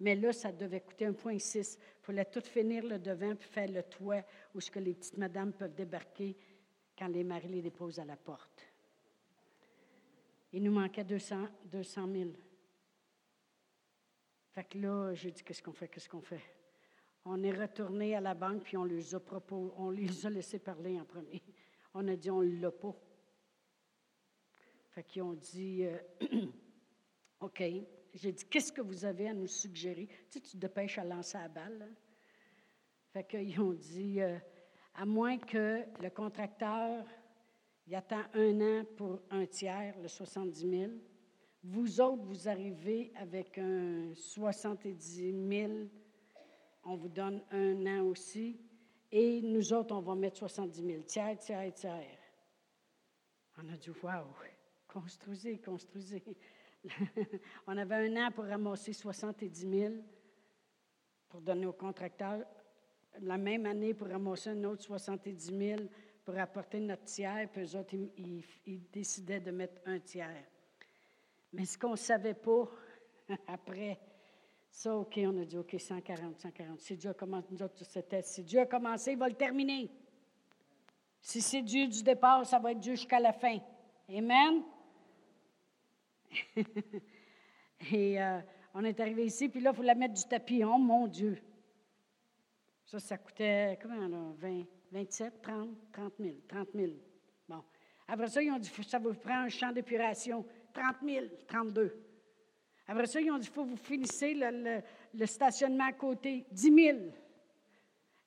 Mais là, ça devait coûter 1,6. Il fallait tout finir le devant puis faire le toit où ce que les petites madames peuvent débarquer quand les maris les déposent à la porte. Il nous manquait 200, 200 000. Fait que là, j'ai dit, qu'est-ce qu'on fait, qu'est-ce qu'on fait? On est retourné à la banque, puis on les a, on les a laissés parler en premier. On a dit, on ne l'a pas. Fait qu'ils ont dit, euh, OK. J'ai dit, qu'est-ce que vous avez à nous suggérer? Tu sais, tu te dépêches à lancer la balle. Fait qu'ils ont dit, euh, à moins que le contracteur, il attend un an pour un tiers, le 70 000. Vous autres, vous arrivez avec un 70 000, on vous donne un an aussi. Et nous autres, on va mettre 70 000, tiers, tiers, tiers. On a dit, waouh, construisez, construisez. on avait un an pour ramasser 70 000 pour donner au contracteur. La même année pour ramasser un autre 70 000 pour apporter notre tiers, puis eux autres, ils, décidaient de mettre un tiers. Mais ce qu'on ne savait pas après, ça, OK, on a dit OK, 140, 140. Si Dieu a commencé, nous autres, c'était, si Dieu a commencé, il va le terminer. Si c'est Dieu du départ, ça va être Dieu jusqu'à la fin. Amen? Et euh, on est arrivé ici, puis là, il faut la mettre du tapis. Oh mon Dieu! Ça, ça coûtait, comment là, 20, 27, 30, 30 000, 30 000. Bon. Après ça, ils ont dit, ça vous prend un champ d'épuration, 30 000, 32. Après ça, ils ont dit, faut que vous finissez le, le, stationnement à côté, 10 000.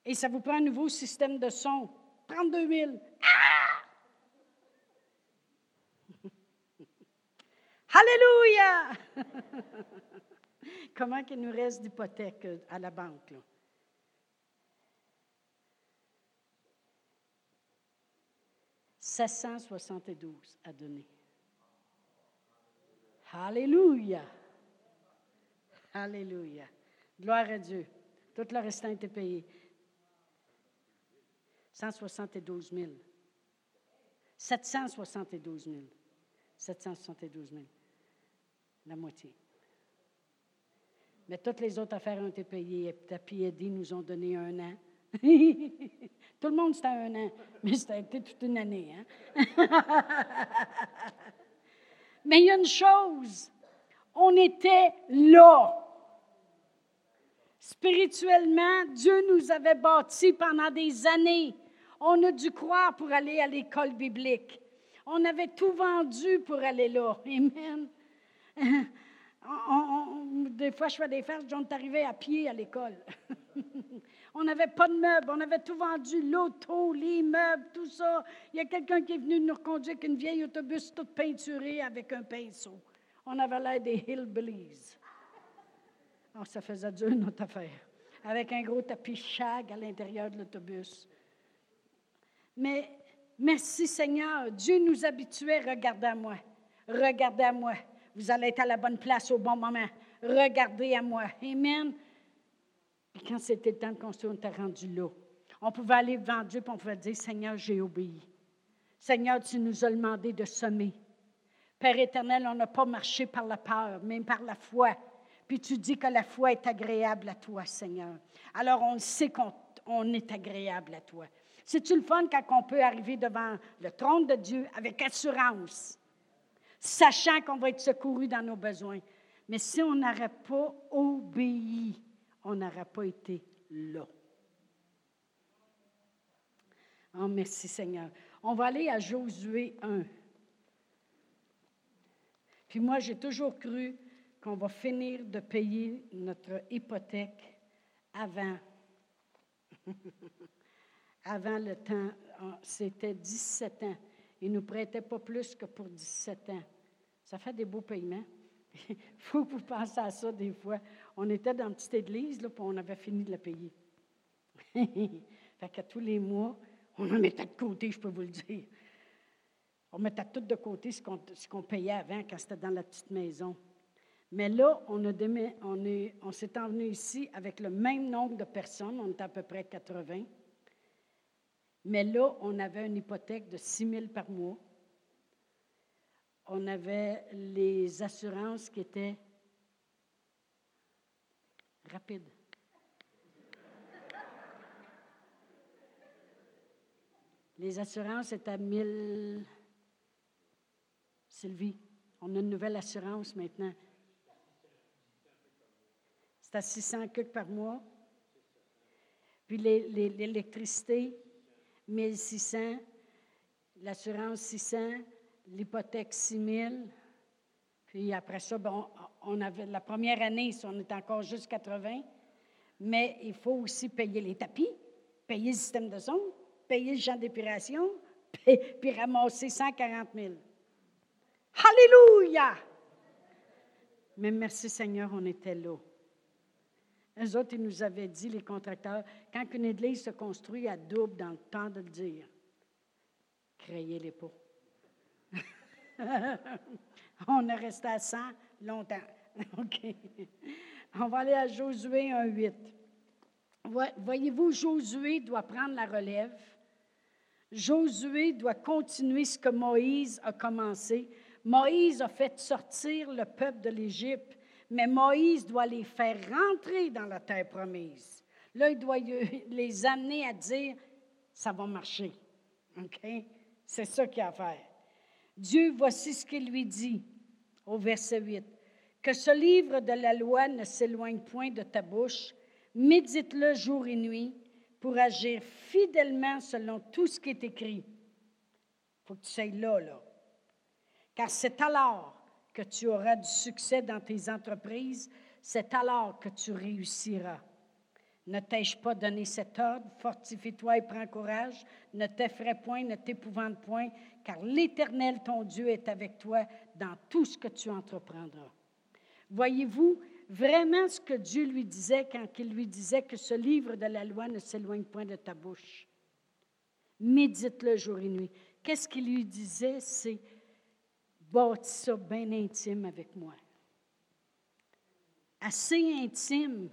Et ça vous prend un nouveau système de son, 32 000. Alléluia! Comment qu'il nous reste d'hypothèque à la banque? Là? « 772 à donner. Alléluia! Alléluia! Gloire à Dieu. Tout le restant était payé. 172 000. 772 000. 772 000 la moitié. Mais toutes les autres affaires ont été payées. Tapi et Eddie nous ont donné un an. Tout le monde, c'était un an, mais c'était toute une année. Hein? mais il y a une chose, on était là. Spirituellement, Dieu nous avait bâtis pendant des années. On a dû croire pour aller à l'école biblique. On avait tout vendu pour aller là. Amen. des fois, je fais des farces, on est arrivé à pied à l'école. On n'avait pas de meubles, on avait tout vendu, l'auto, les meubles, tout ça. Il y a quelqu'un qui est venu nous reconduire avec une vieille autobus toute peinturée avec un pinceau. On avait l'air des hillbillies. Oh, ça faisait dur notre affaire. Avec un gros tapis chag à l'intérieur de l'autobus. Mais merci Seigneur, Dieu nous habituait, regardez à moi, regardez à moi. Vous allez être à la bonne place au bon moment. Regardez à moi. Amen. Puis quand c'était le temps de construire, on était rendu là. On pouvait aller devant Dieu et on pouvait dire Seigneur, j'ai obéi. Seigneur, tu nous as demandé de semer. Père éternel, on n'a pas marché par la peur, mais par la foi. Puis tu dis que la foi est agréable à toi, Seigneur. Alors on sait qu'on est agréable à toi. C'est-tu le fun quand on peut arriver devant le trône de Dieu avec assurance, sachant qu'on va être secouru dans nos besoins? Mais si on n'aurait pas obéi, on n'aurait pas été là. Oh, merci Seigneur. On va aller à Josué 1. Puis moi, j'ai toujours cru qu'on va finir de payer notre hypothèque avant. avant le temps, c'était 17 ans. Ils ne nous prêtaient pas plus que pour 17 ans. Ça fait des beaux paiements. Il faut vous pensiez à ça des fois. On était dans une petite église, là, puis on avait fini de la payer. fait que tous les mois, on en mettait de côté, je peux vous le dire. On mettait tout de côté ce qu'on, payait avant quand c'était dans la petite maison. Mais là, on, est, on s'est envenu ici avec le même nombre de personnes, on était à peu près 80. Mais là, on avait une hypothèque de 6 000 par mois. On avait les assurances qui étaient rapides. Les assurances étaient à 1000. Sylvie, on a une nouvelle assurance maintenant. C'est à 600 que par mois. Puis l'électricité, 1600. L'assurance, 600. L'hypothèque, 6000. Puis après ça, bon, on avait la première année, on était encore juste 80. Mais il faut aussi payer les tapis, payer le système de son, payer le champ d'épuration, puis ramasser 140 000. Alléluia! Mais merci Seigneur, on était là. Les autres, ils nous avaient dit, les contracteurs, quand une église se construit à double dans le temps de le dire, créez les pots. on est resté à 100 longtemps. OK. On va aller à Josué 1.8. Voyez-vous, Josué doit prendre la relève. Josué doit continuer ce que Moïse a commencé. Moïse a fait sortir le peuple de l'Égypte, mais Moïse doit les faire rentrer dans la terre promise. Là, il doit les amener à dire, ça va marcher. C'est ça qu'il a à faire. Dieu, voici ce qu'il lui dit au verset 8. Que ce livre de la loi ne s'éloigne point de ta bouche, médite-le jour et nuit pour agir fidèlement selon tout ce qui est écrit. Il faut que tu sois là, là car c'est alors que tu auras du succès dans tes entreprises, c'est alors que tu réussiras. Ne t'ai-je pas donné cet ordre? Fortifie-toi et prends courage. Ne t'effraie point, ne t'épouvante point, car l'Éternel, ton Dieu, est avec toi dans tout ce que tu entreprendras. Voyez-vous vraiment ce que Dieu lui disait quand il lui disait que ce livre de la loi ne s'éloigne point de ta bouche? Médite-le jour et nuit. Qu'est-ce qu'il lui disait? C'est bâtis ça bien intime avec moi. Assez intime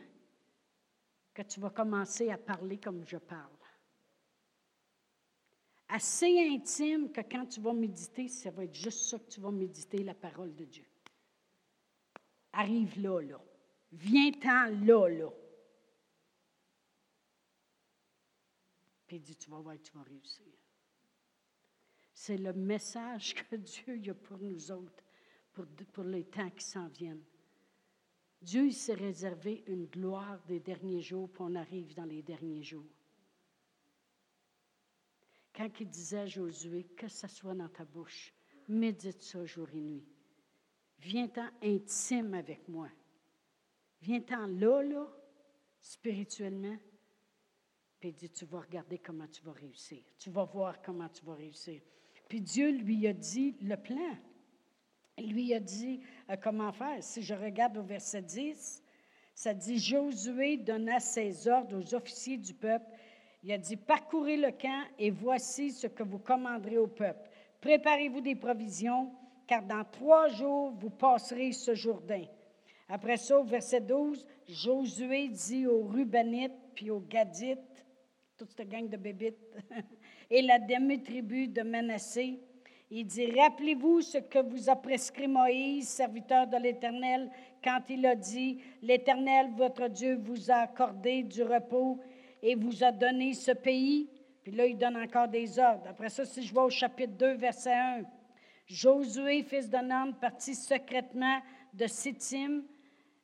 que tu vas commencer à parler comme je parle. Assez intime que quand tu vas méditer, ça va être juste ça que tu vas méditer, la parole de Dieu. Arrive là, là. Viens-t'en là, là. Puis dit, tu vas voir, tu vas réussir. C'est le message que Dieu a pour nous autres, pour, les temps qui s'en viennent. Dieu s'est réservé une gloire des derniers jours, puis on arrive dans les derniers jours. Quand il disait à Josué, que ça soit dans ta bouche, médite ça jour et nuit. Viens-t'en intime avec moi. Viens-t'en là, là, spirituellement, Puis dit, tu vas regarder comment tu vas réussir. Tu vas voir comment tu vas réussir. Puis Dieu lui a dit le plan. Il lui a dit euh, comment faire? Si je regarde au verset 10, ça dit, Josué donna ses ordres aux officiers du peuple. Il a dit, parcourez le camp et voici ce que vous commanderez au peuple. Préparez-vous des provisions, car dans trois jours, vous passerez ce Jourdain. Après ça, au verset 12, Josué dit aux Rubanites puis aux Gadites, toute cette gang de bébites, et la demi-tribu de Manassé, il dit, rappelez-vous ce que vous a prescrit Moïse, serviteur de l'Éternel, quand il a dit, l'Éternel, votre Dieu, vous a accordé du repos et vous a donné ce pays. Puis là, il donne encore des ordres. Après ça, si je vois au chapitre 2, verset 1, Josué, fils de partit secrètement de Sittim,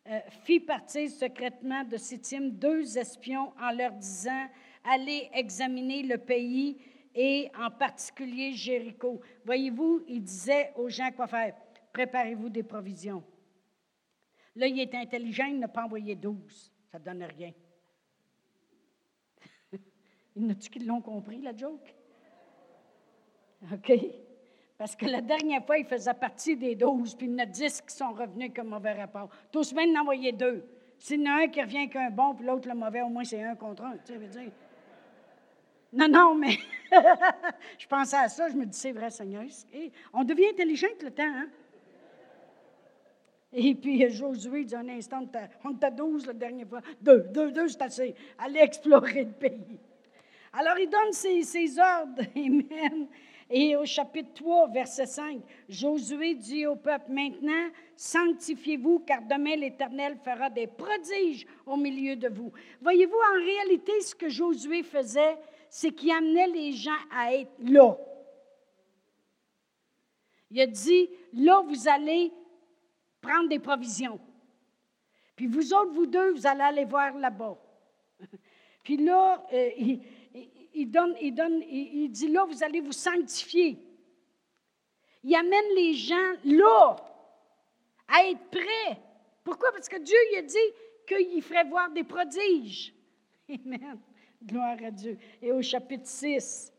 euh, fit partir secrètement de Sittim deux espions en leur disant, allez examiner le pays et en particulier Jéricho. Voyez-vous, il disait aux gens quoi faire. Préparez-vous des provisions. Là, il est intelligent, il n'a pas envoyé douze. Ça ne donne rien. il n'a-tu qui l'ont compris, la joke? OK? Parce que la dernière fois, il faisait partie des douze, puis il y en a dix qui sont revenus comme mauvais rapport. Tous il envoyé deux. S'il y en a un qui revient qu'un bon, puis l'autre le mauvais, au moins c'est un contre un. Tu sais, veux dire. Non, non, mais je pensais à ça, je me dis, c'est vrai, Seigneur. on devient intelligent le temps, hein? Et puis Josué dit un instant, on était douze la dernière fois. Deux, deux, deux, c'est assez. Allez explorer le pays. Alors il donne ses, ses ordres. Amen. Et au chapitre 3, verset 5, Josué dit au peuple, maintenant, sanctifiez-vous, car demain l'Éternel fera des prodiges au milieu de vous. Voyez-vous, en réalité, ce que Josué faisait, c'est qu'il amenait les gens à être là. Il a dit, là, vous allez prendre des provisions. Puis vous autres, vous deux, vous allez aller voir là-bas. Puis là, euh, il, donne, il, il, dit là, vous allez vous sanctifier. Il amène les gens là, à être prêts. Pourquoi? Parce que Dieu il a dit qu'il ferait voir des prodiges. Amen. Gloire à Dieu. Et au chapitre 6,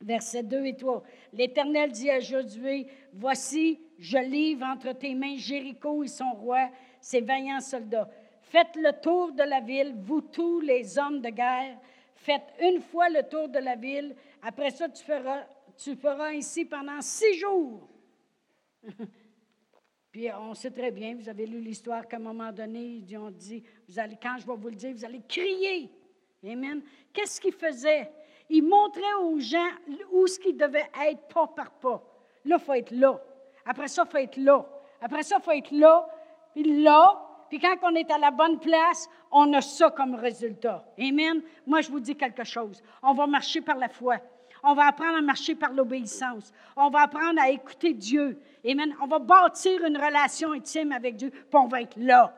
versets 2 et 3, l'Éternel dit à Josué, Voici, je livre entre tes mains Jéricho et son roi, ses vaillants soldats. Faites le tour de la ville, vous tous les hommes de guerre. Faites une fois le tour de la ville. Après ça, tu feras, tu feras ainsi pendant six jours. Puis on sait très bien, vous avez lu l'histoire qu'à un moment donné, ils ont dit, vous allez, quand je vais vous le dire, vous allez crier. Amen. Qu'est-ce qu'il faisait? Il montrait aux gens où ce qu'ils devaient être pas par pas. Là, il faut être là. Après ça, il faut être là. Après ça, il faut être là, puis là. Puis quand on est à la bonne place, on a ça comme résultat. Amen. Moi, je vous dis quelque chose. On va marcher par la foi. On va apprendre à marcher par l'obéissance. On va apprendre à écouter Dieu. Amen. On va bâtir une relation intime avec Dieu, puis on va être là.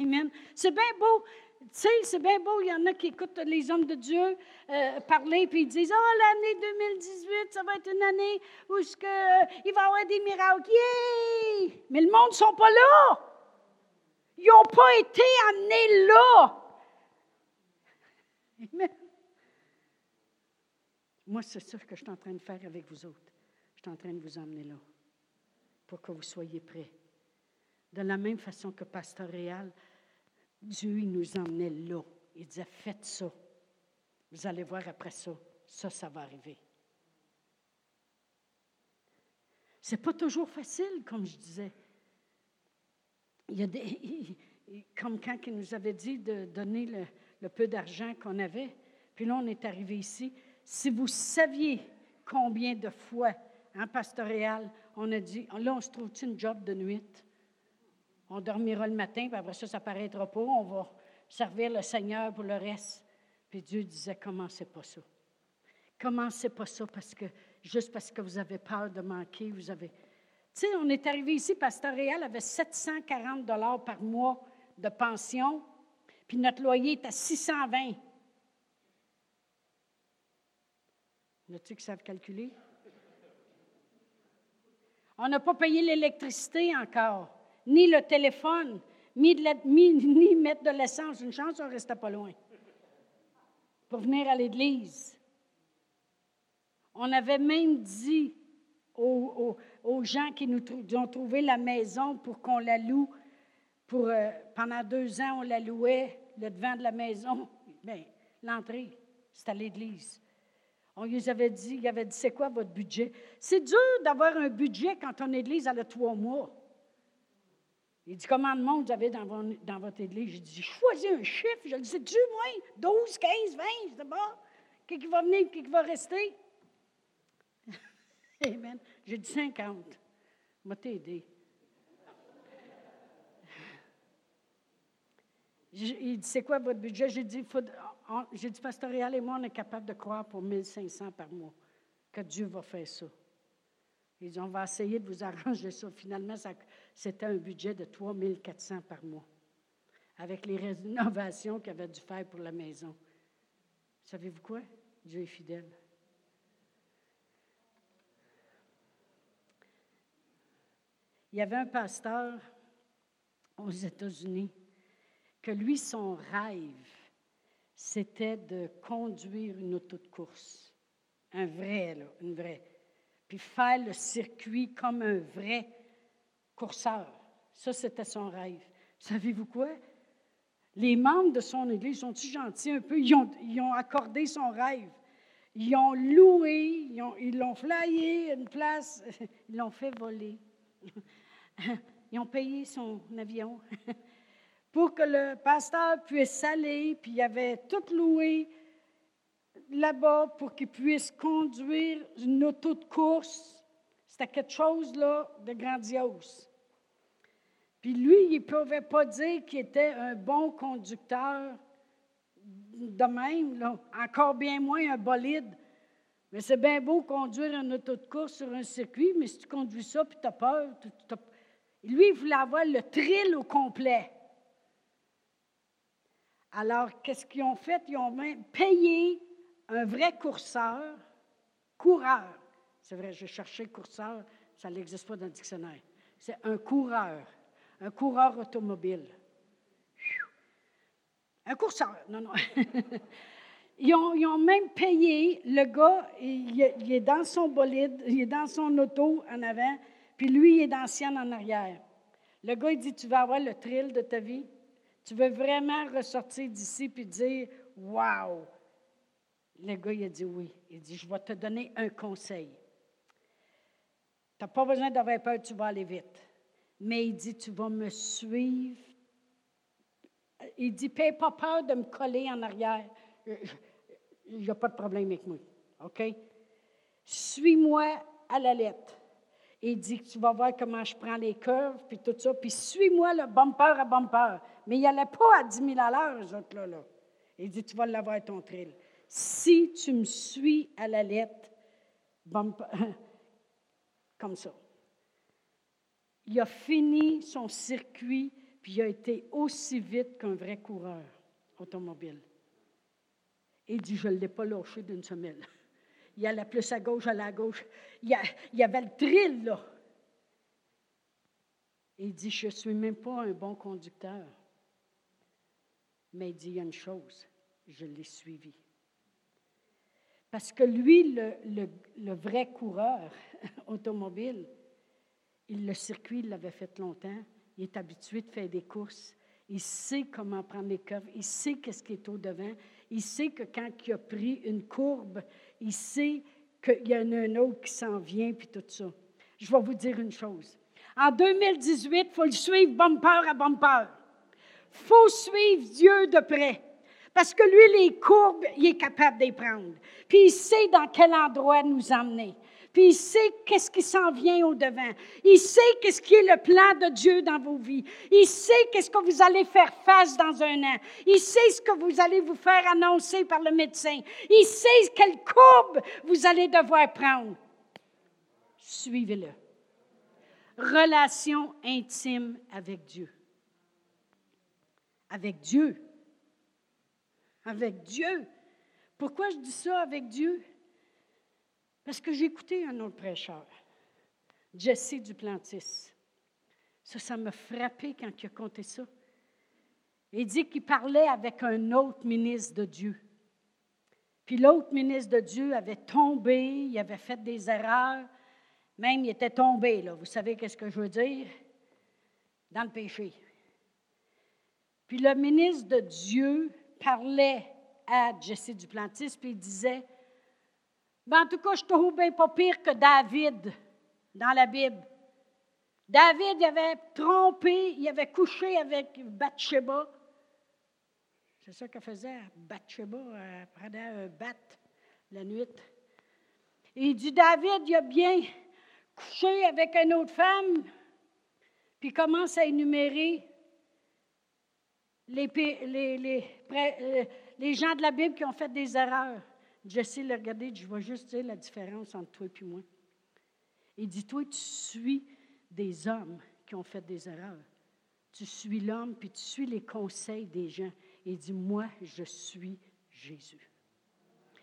Amen. C'est bien beau sais, c'est bien beau, il y en a qui écoutent les hommes de Dieu euh, parler, puis ils disent Oh, l'année 2018, ça va être une année où ce que, il va y avoir des miracles. Yeah! Mais le monde ne sont pas là. Ils n'ont pas été amenés là. Amen. Moi, c'est ça que je suis en train de faire avec vous autres. Je suis en train de vous emmener là pour que vous soyez prêts. De la même façon que Pasteur Réal Dieu, il nous emmenait là. Il disait, faites ça. Vous allez voir après ça. Ça, ça va arriver. C'est pas toujours facile, comme je disais. Il y a des, comme quand il nous avait dit de donner le, peu d'argent qu'on avait. Puis là, on est arrivé ici. Si vous saviez combien de fois, en hein, on a dit, là, on se trouve une job de nuit? On dormira le matin, puis après ça, ça paraîtra pas. On va servir le Seigneur pour le reste. Puis Dieu disait, commencez pas ça. Commencez pas ça parce que, juste parce que vous avez peur de manquer, vous avez... Tu sais, on est arrivé ici, Pasteur Réal avait 740 dollars par mois de pension, puis notre loyer est à 620. Y tu qui savent calculer? On n'a pas payé l'électricité encore ni le téléphone, ni, mettre de l'essence. Une chance, on ne restait pas loin. pour venir à l'église. On avait même dit aux, gens qui nous ont trouvé la maison pour qu'on la loue. Pour, euh, pendant deux ans, on la louait, le devant de la maison. Bien, l'entrée, c'était à l'église. On lui avait dit, il avait dit, c'est quoi votre budget? C'est dur d'avoir un budget quand ton église a le trois mois. Il dit, combien de monde vous avez dans, votre église? J'ai dit, choisis un chiffre. Je le dis, du moins, 12, 15, 20, c'est bon. Qui va venir, qui va rester? Amen. J'ai dit 50. M'a t'aider. Il dit, c'est quoi votre budget? J'ai dit, j'ai dit, Pastoral et moi, on est capable de croire pour 1500 par mois que Dieu va faire ça. Il dit, on va essayer de vous arranger ça. Finalement, c'était un budget de 3400 par mois, avec les rénovations qu'il avait dû faire pour la maison. Savez-vous quoi? Dieu est fidèle. Il y avait un pasteur aux États-Unis que lui, son rêve, c'était de conduire une auto de course. Un vrai, là, une vraie. Puis faire le circuit comme un vrai courseur. Ça, c'était son rêve. Savez-vous quoi? Les membres de son Église sont-ils gentils un peu? Ils ont, accordé son rêve. Ils ont loué, ils l'ont flyé une place, ils l'ont fait voler. Ils ont payé son avion pour que le pasteur puisse aller, puis il avait tout loué là-bas pour qu'il puisse conduire une auto de course. C'était quelque chose là de grandiose. Puis lui, il ne pouvait pas dire qu'il était un bon conducteur de même, encore bien moins un bolide. Mais c'est bien beau conduire une auto de course sur un circuit, mais si tu conduis ça puis tu as peur, lui, il voulait avoir le trill au complet. Alors, qu'est-ce qu'ils ont fait? Ils ont même payé un vrai courseur, coureur. C'est vrai, j'ai cherché courseur, ça n'existe pas dans le dictionnaire. C'est un coureur, un coureur automobile. Un courseur, non, non. Ils ont, même payé, le gars, il, est dans son bolide, il est dans son auto en avant, puis lui, il est d'ancien en arrière. Le gars, il dit, tu vas avoir le thrill de ta vie. Tu veux vraiment ressortir d'ici puis dire, wow. Le gars, il a dit oui. Il dit, je vais te donner un conseil. Tu n'as pas besoin d'avoir peur, tu vas aller vite. Mais il dit, tu vas me suivre. Il dit, paie pas peur de me coller en arrière. Il n'y a pas de problème avec moi. OK? Suis-moi à la lettre il dit tu vas voir comment je prends les curves, puis tout ça, puis suis-moi le bumper à bumper. Mais il n'allait pas à 10 000 à l'heure, eux autres, là, là. Il dit, tu vas l'avoir ton trail. Si tu me suis à la lettre, comme ça. Il a fini son circuit, puis il a été aussi vite qu'un vrai coureur automobile. Il dit, je ne l'ai pas lâché d'une semelle il allait plus à gauche, à la gauche. Il y, avait le trill, là. il dit, je ne suis même pas un bon conducteur. Mais il dit, il y a une chose, je l'ai suivi. Parce que lui, le, vrai coureur automobile, il, le circuit, il l'avait fait longtemps. Il est habitué de faire des courses. Il sait comment prendre les curves. Il sait qu'est-ce qui est au devant. Il sait que quand il a pris une courbe, il sait qu'il y en a un autre qui s'en vient, puis tout ça. Je vais vous dire une chose. En 2018, il faut le suivre bumper à bumper. Il faut suivre Dieu de près. Parce que lui, les courbes, il est capable de prendre. Puis il sait dans quel endroit nous emmener puis il sait qu'est-ce qui s'en vient au-devant. Il sait qu'est-ce qui est le plan de Dieu dans vos vies. Il sait qu'est-ce que vous allez faire face dans un an. Il sait ce que vous allez vous faire annoncer par le médecin. Il sait quelle courbe vous allez devoir prendre. Suivez-le. Relation intime avec Dieu. Avec Dieu. Avec Dieu. Pourquoi je dis ça avec Dieu? Parce que j'ai écouté un autre prêcheur, Jesse Duplantis. Ça, ça m'a frappé quand il a compté ça. Il dit qu'il parlait avec un autre ministre de Dieu. Puis l'autre ministre de Dieu avait tombé, il avait fait des erreurs, même il était tombé, là. Vous savez qu'est-ce que je veux dire? Dans le péché. Puis le ministre de Dieu parlait à Jesse Duplantis, puis il disait, ben, en tout cas, je trouve bien pas pire que David dans la Bible. David il avait trompé, il avait couché avec Bathsheba. C'est ça qu'elle faisait, Bathsheba, elle prenait un bat la nuit. Et il dit, David, il a bien couché avec une autre femme, puis commence à énumérer les, les, les, euh, les, gens de la Bible qui ont fait des erreurs. Jesse le regardé, je vois juste dire la différence entre toi et moi. Il dit, toi, tu suis des hommes qui ont fait des erreurs. Tu suis l'homme, puis tu suis les conseils des gens. Il dit, moi, je suis Jésus.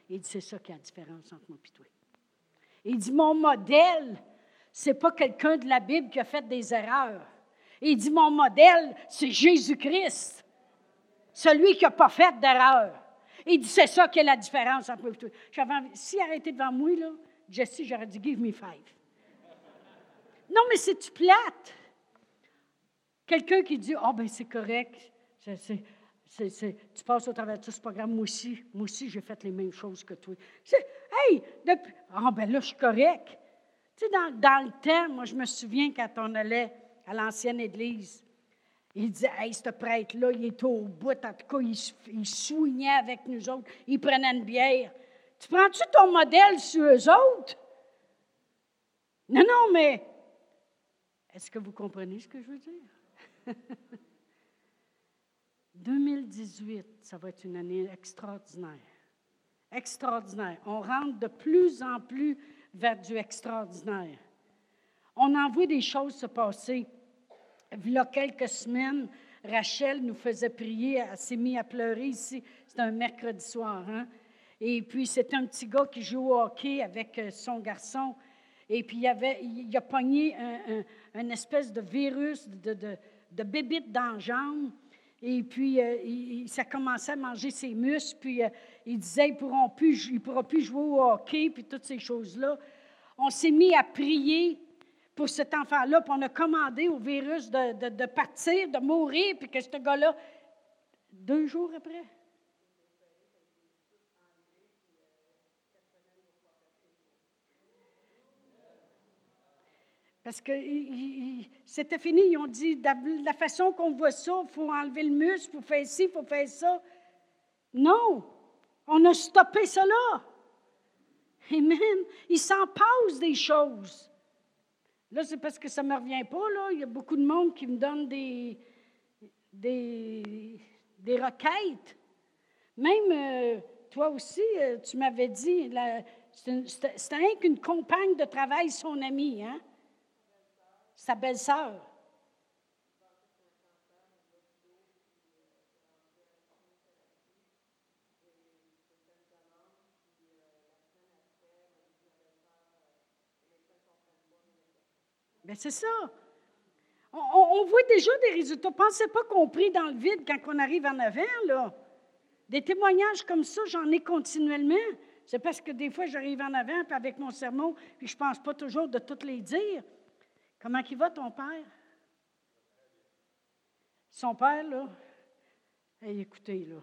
Il dit, c'est ça qui a la différence entre moi et toi. Il dit, mon modèle, c'est pas quelqu'un de la Bible qui a fait des erreurs. Il dit, mon modèle, c'est Jésus-Christ, celui qui n'a pas fait d'erreur. Il dit, c'est ça qui est la différence entre toi. J'avais envie, s'il arrêtait devant moi, là, Jesse, j'aurais dit, give me five. Non, mais c'est-tu plate? Quelqu'un qui dit, oh, ben c'est correct, tu passes au travers de ça, c'est pas grave, moi aussi, moi aussi, j'ai fait les mêmes choses que toi. Hey, depuis, ah, ben là, je suis correct. Tu sais, dans, dans, le temps, moi, je me souviens quand on allait à l'ancienne église, il disait, hey, ce prêtre-là, il est au bout, en tout cas, il, il soignait avec nous autres, il prenait une bière. Tu prends-tu ton modèle sur eux autres? Non, non, mais est-ce que vous comprenez ce que je veux dire? 2018, ça va être une année extraordinaire. Extraordinaire. On rentre de plus en plus vers du extraordinaire. On en voit des choses se passer. Il y a quelques semaines, Rachel nous faisait prier, elle s'est mise à pleurer ici. C'était un mercredi soir. Hein? Et puis, c'est un petit gars qui joue au hockey avec euh, son garçon. Et puis, il, avait, il a pogné un, espèce de virus, de, de, de bébite dans la jambe. Et puis, euh, il, ça commençait à manger ses muscles. Puis, euh, il disait, il ne pourra plus jouer au hockey, puis toutes ces choses-là. On s'est mis à prier pour cet enfant-là, puis on a commandé au virus de, de partir, de mourir, puis que ce gars-là, deux jours après, Parce que c'était fini. Ils ont dit, de la façon qu'on voit ça, il faut enlever le muscle, il faut faire ci, il faut faire ça. Non, on a stoppé cela. Amen. Il s'en passe des choses. Là, c'est parce que ça ne me revient pas. Là. Il y a beaucoup de monde qui me donne des, des, requêtes. Même euh, toi aussi, euh, tu m'avais dit, c'était rien qu'une compagne de travail, son amie. Hein? sa belle-sœur. C'est ça. On, voit déjà des résultats. Pensez pas qu'on prie dans le vide quand on arrive en avant, là. Des témoignages comme ça, j'en ai continuellement. C'est parce que des fois, j'arrive en avant, avec mon sermon, puis je ne pense pas toujours de toutes les dire. Comment il va ton père? Son père, là, écoutez, là,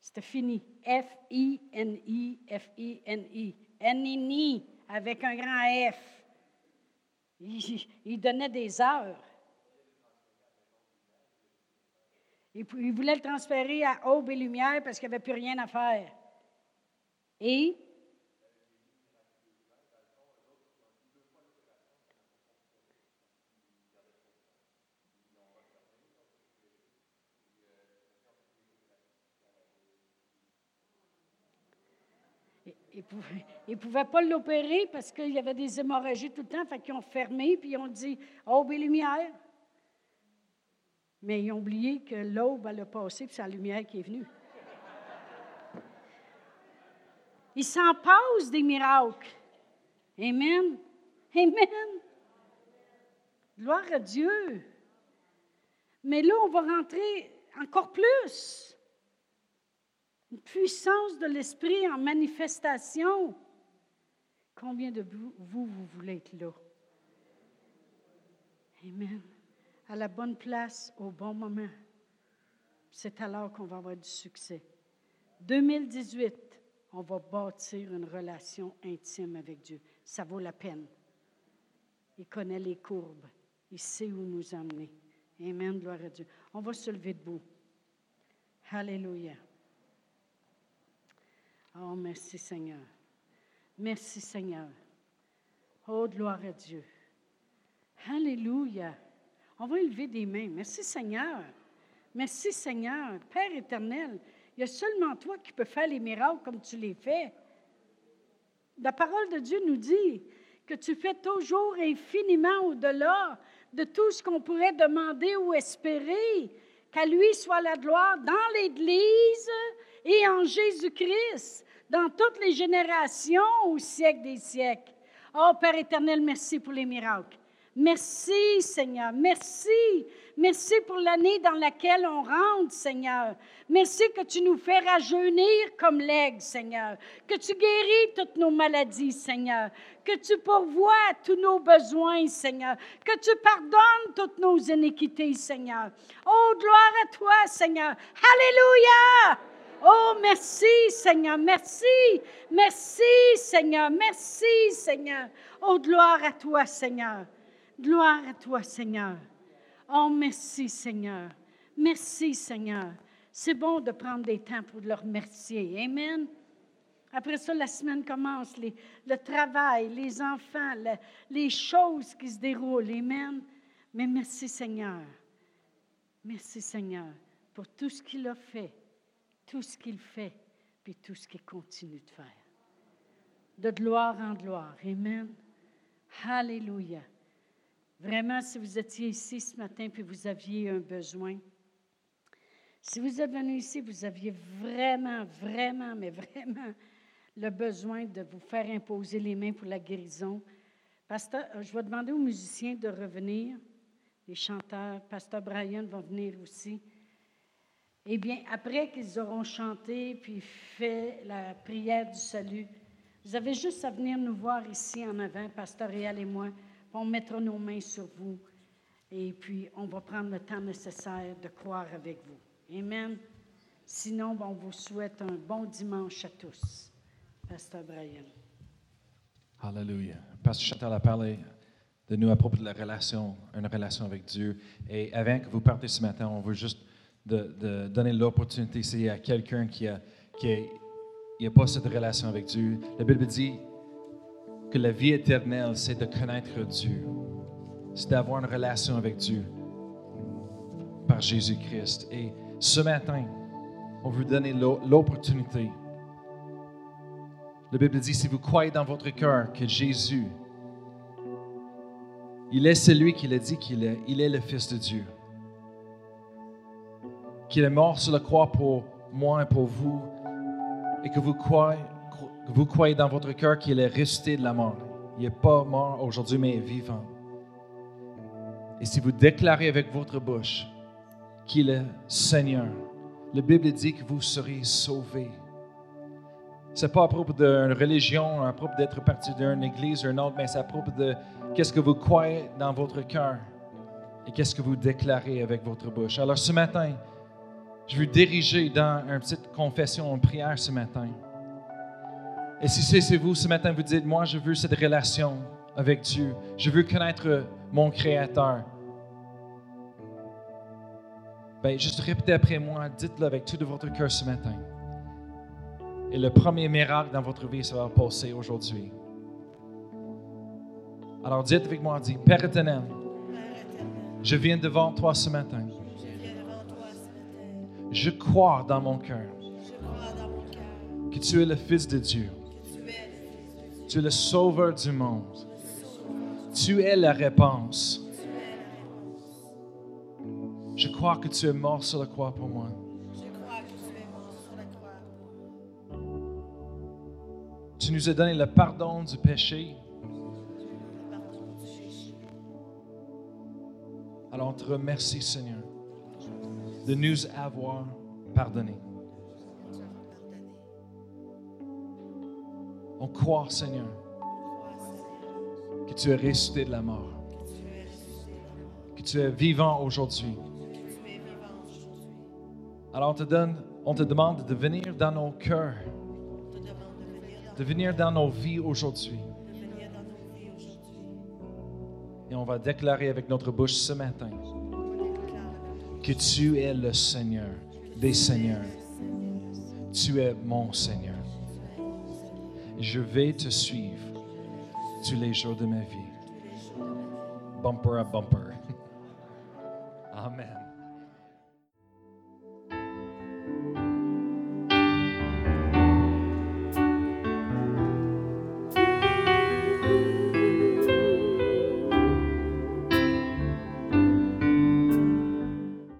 c'était fini. F-I-N-I, F-I-N-I. N-I-N-I, avec un grand F. Il, donnait des heures. Il, il voulait le transférer à Aube et Lumière parce qu'il n'y avait plus rien à faire. Et Ils ne pouvaient pas l'opérer parce qu'il y avait des hémorragies tout le temps, fait qu'ils ont fermé, puis ils ont dit Aube et lumière. Mais ils ont oublié que l'aube, elle a passé, puis c'est la lumière qui est venue. Il s'en passe des miracles. Amen. Amen. Gloire à Dieu. Mais là, on va rentrer encore plus. Une puissance de l'Esprit en manifestation. Combien de vous, vous, voulez être là? Amen. À la bonne place, au bon moment. C'est alors qu'on va avoir du succès. 2018, on va bâtir une relation intime avec Dieu. Ça vaut la peine. Il connaît les courbes. Il sait où nous emmener. Amen, gloire à Dieu. On va se lever debout. Alléluia. Oh, merci Seigneur. Merci Seigneur. Oh, gloire à Dieu. Alléluia. On va élever des mains. Merci Seigneur. Merci Seigneur. Père éternel, il y a seulement toi qui peux faire les miracles comme tu les fais. La parole de Dieu nous dit que tu fais toujours infiniment au-delà de tout ce qu'on pourrait demander ou espérer. Qu'à lui soit la gloire dans l'Église et en Jésus-Christ, dans toutes les générations au siècle des siècles. Oh Père éternel, merci pour les miracles. Merci Seigneur, merci. Merci pour l'année dans laquelle on rentre, Seigneur. Merci que tu nous fais rajeunir comme l'aigle, Seigneur. Que tu guéris toutes nos maladies, Seigneur. Que tu pourvois tous nos besoins, Seigneur. Que tu pardonnes toutes nos iniquités, Seigneur. Oh, gloire à toi, Seigneur. Alléluia! Oh, merci, Seigneur. Merci. Merci, Seigneur. Merci, Seigneur. Oh, gloire à toi, Seigneur. Gloire à toi, Seigneur. Oh, merci, Seigneur. Merci, Seigneur. C'est bon de prendre des temps pour le remercier. Amen. Après ça, la semaine commence, le travail, les enfants, les choses qui se déroulent. Amen. Mais merci, Seigneur. Merci, Seigneur, pour tout ce qu'il a fait, tout ce qu'il fait, puis tout ce qu'il continue de faire. De gloire en gloire. Amen. Alléluia. Vraiment, si vous étiez ici ce matin puis vous aviez un besoin, si vous êtes venu ici, vous aviez vraiment, vraiment, mais vraiment le besoin de vous faire imposer les mains pour la guérison, Pasteur, euh, je vais demander aux musiciens de revenir, les chanteurs. Pasteur Brian va venir aussi. Eh bien, après qu'ils auront chanté puis fait la prière du salut, vous avez juste à venir nous voir ici en avant, Pasteur Réal et moi on mettra nos mains sur vous et puis on va prendre le temps nécessaire de croire avec vous. Amen. Sinon, on vous souhaite un bon dimanche à tous. Pasteur Brian. Alléluia. Pasteur Chantal a parlé de nous à propos de la relation, une relation avec Dieu. Et avant que vous partez ce matin, on veut juste de, donner l'opportunité ici à quelqu'un qui n'a qui a pas cette relation avec Dieu. La Bible dit que la vie éternelle, c'est de connaître Dieu. C'est d'avoir une relation avec Dieu par Jésus-Christ. Et ce matin, on veut donner l'opportunité. La Bible dit, si vous croyez dans votre cœur que Jésus, il est celui qui l'a dit qu'il est, il est le Fils de Dieu, qu'il est mort sur la croix pour moi et pour vous, et que vous croyez, vous croyez dans votre cœur qu'il est ressuscité de la mort. Il n'est pas mort aujourd'hui, mais vivant. Et si vous déclarez avec votre bouche qu'il est Seigneur, la Bible dit que vous serez sauvés. Ce n'est pas à propos d'une religion, à propos d'être parti d'une église ou une autre, mais c'est à propos de qu'est-ce que vous croyez dans votre cœur et qu'est-ce que vous déclarez avec votre bouche. Alors ce matin, je veux diriger dans une petite confession, une prière ce matin. Et si c'est vous ce matin, vous dites, moi, je veux cette relation avec Dieu. Je veux connaître mon Créateur. Ben, juste répétez après moi, dites-le avec tout de votre cœur ce matin. Et le premier miracle dans votre vie, ça va passer aujourd'hui. Alors dites avec moi, dites, Père éternel, je viens devant toi ce matin. Je crois dans mon cœur que tu es le Fils de Dieu tu es le sauveur du monde. Tu es la réponse. Je crois que tu es mort sur la croix pour moi. Tu nous as donné le pardon du péché. Alors on te remercie, Seigneur, de nous avoir pardonné. On croit, Seigneur, que tu es ressuscité de la mort, que tu es vivant aujourd'hui. Alors on te demande de venir dans nos cœurs, de venir dans nos vies aujourd'hui. Et on va déclarer avec notre bouche ce matin que tu es le Seigneur des Seigneurs. Tu es mon Seigneur. Je vais te suivre tous les jours de ma vie. Bumper à bumper. Amen.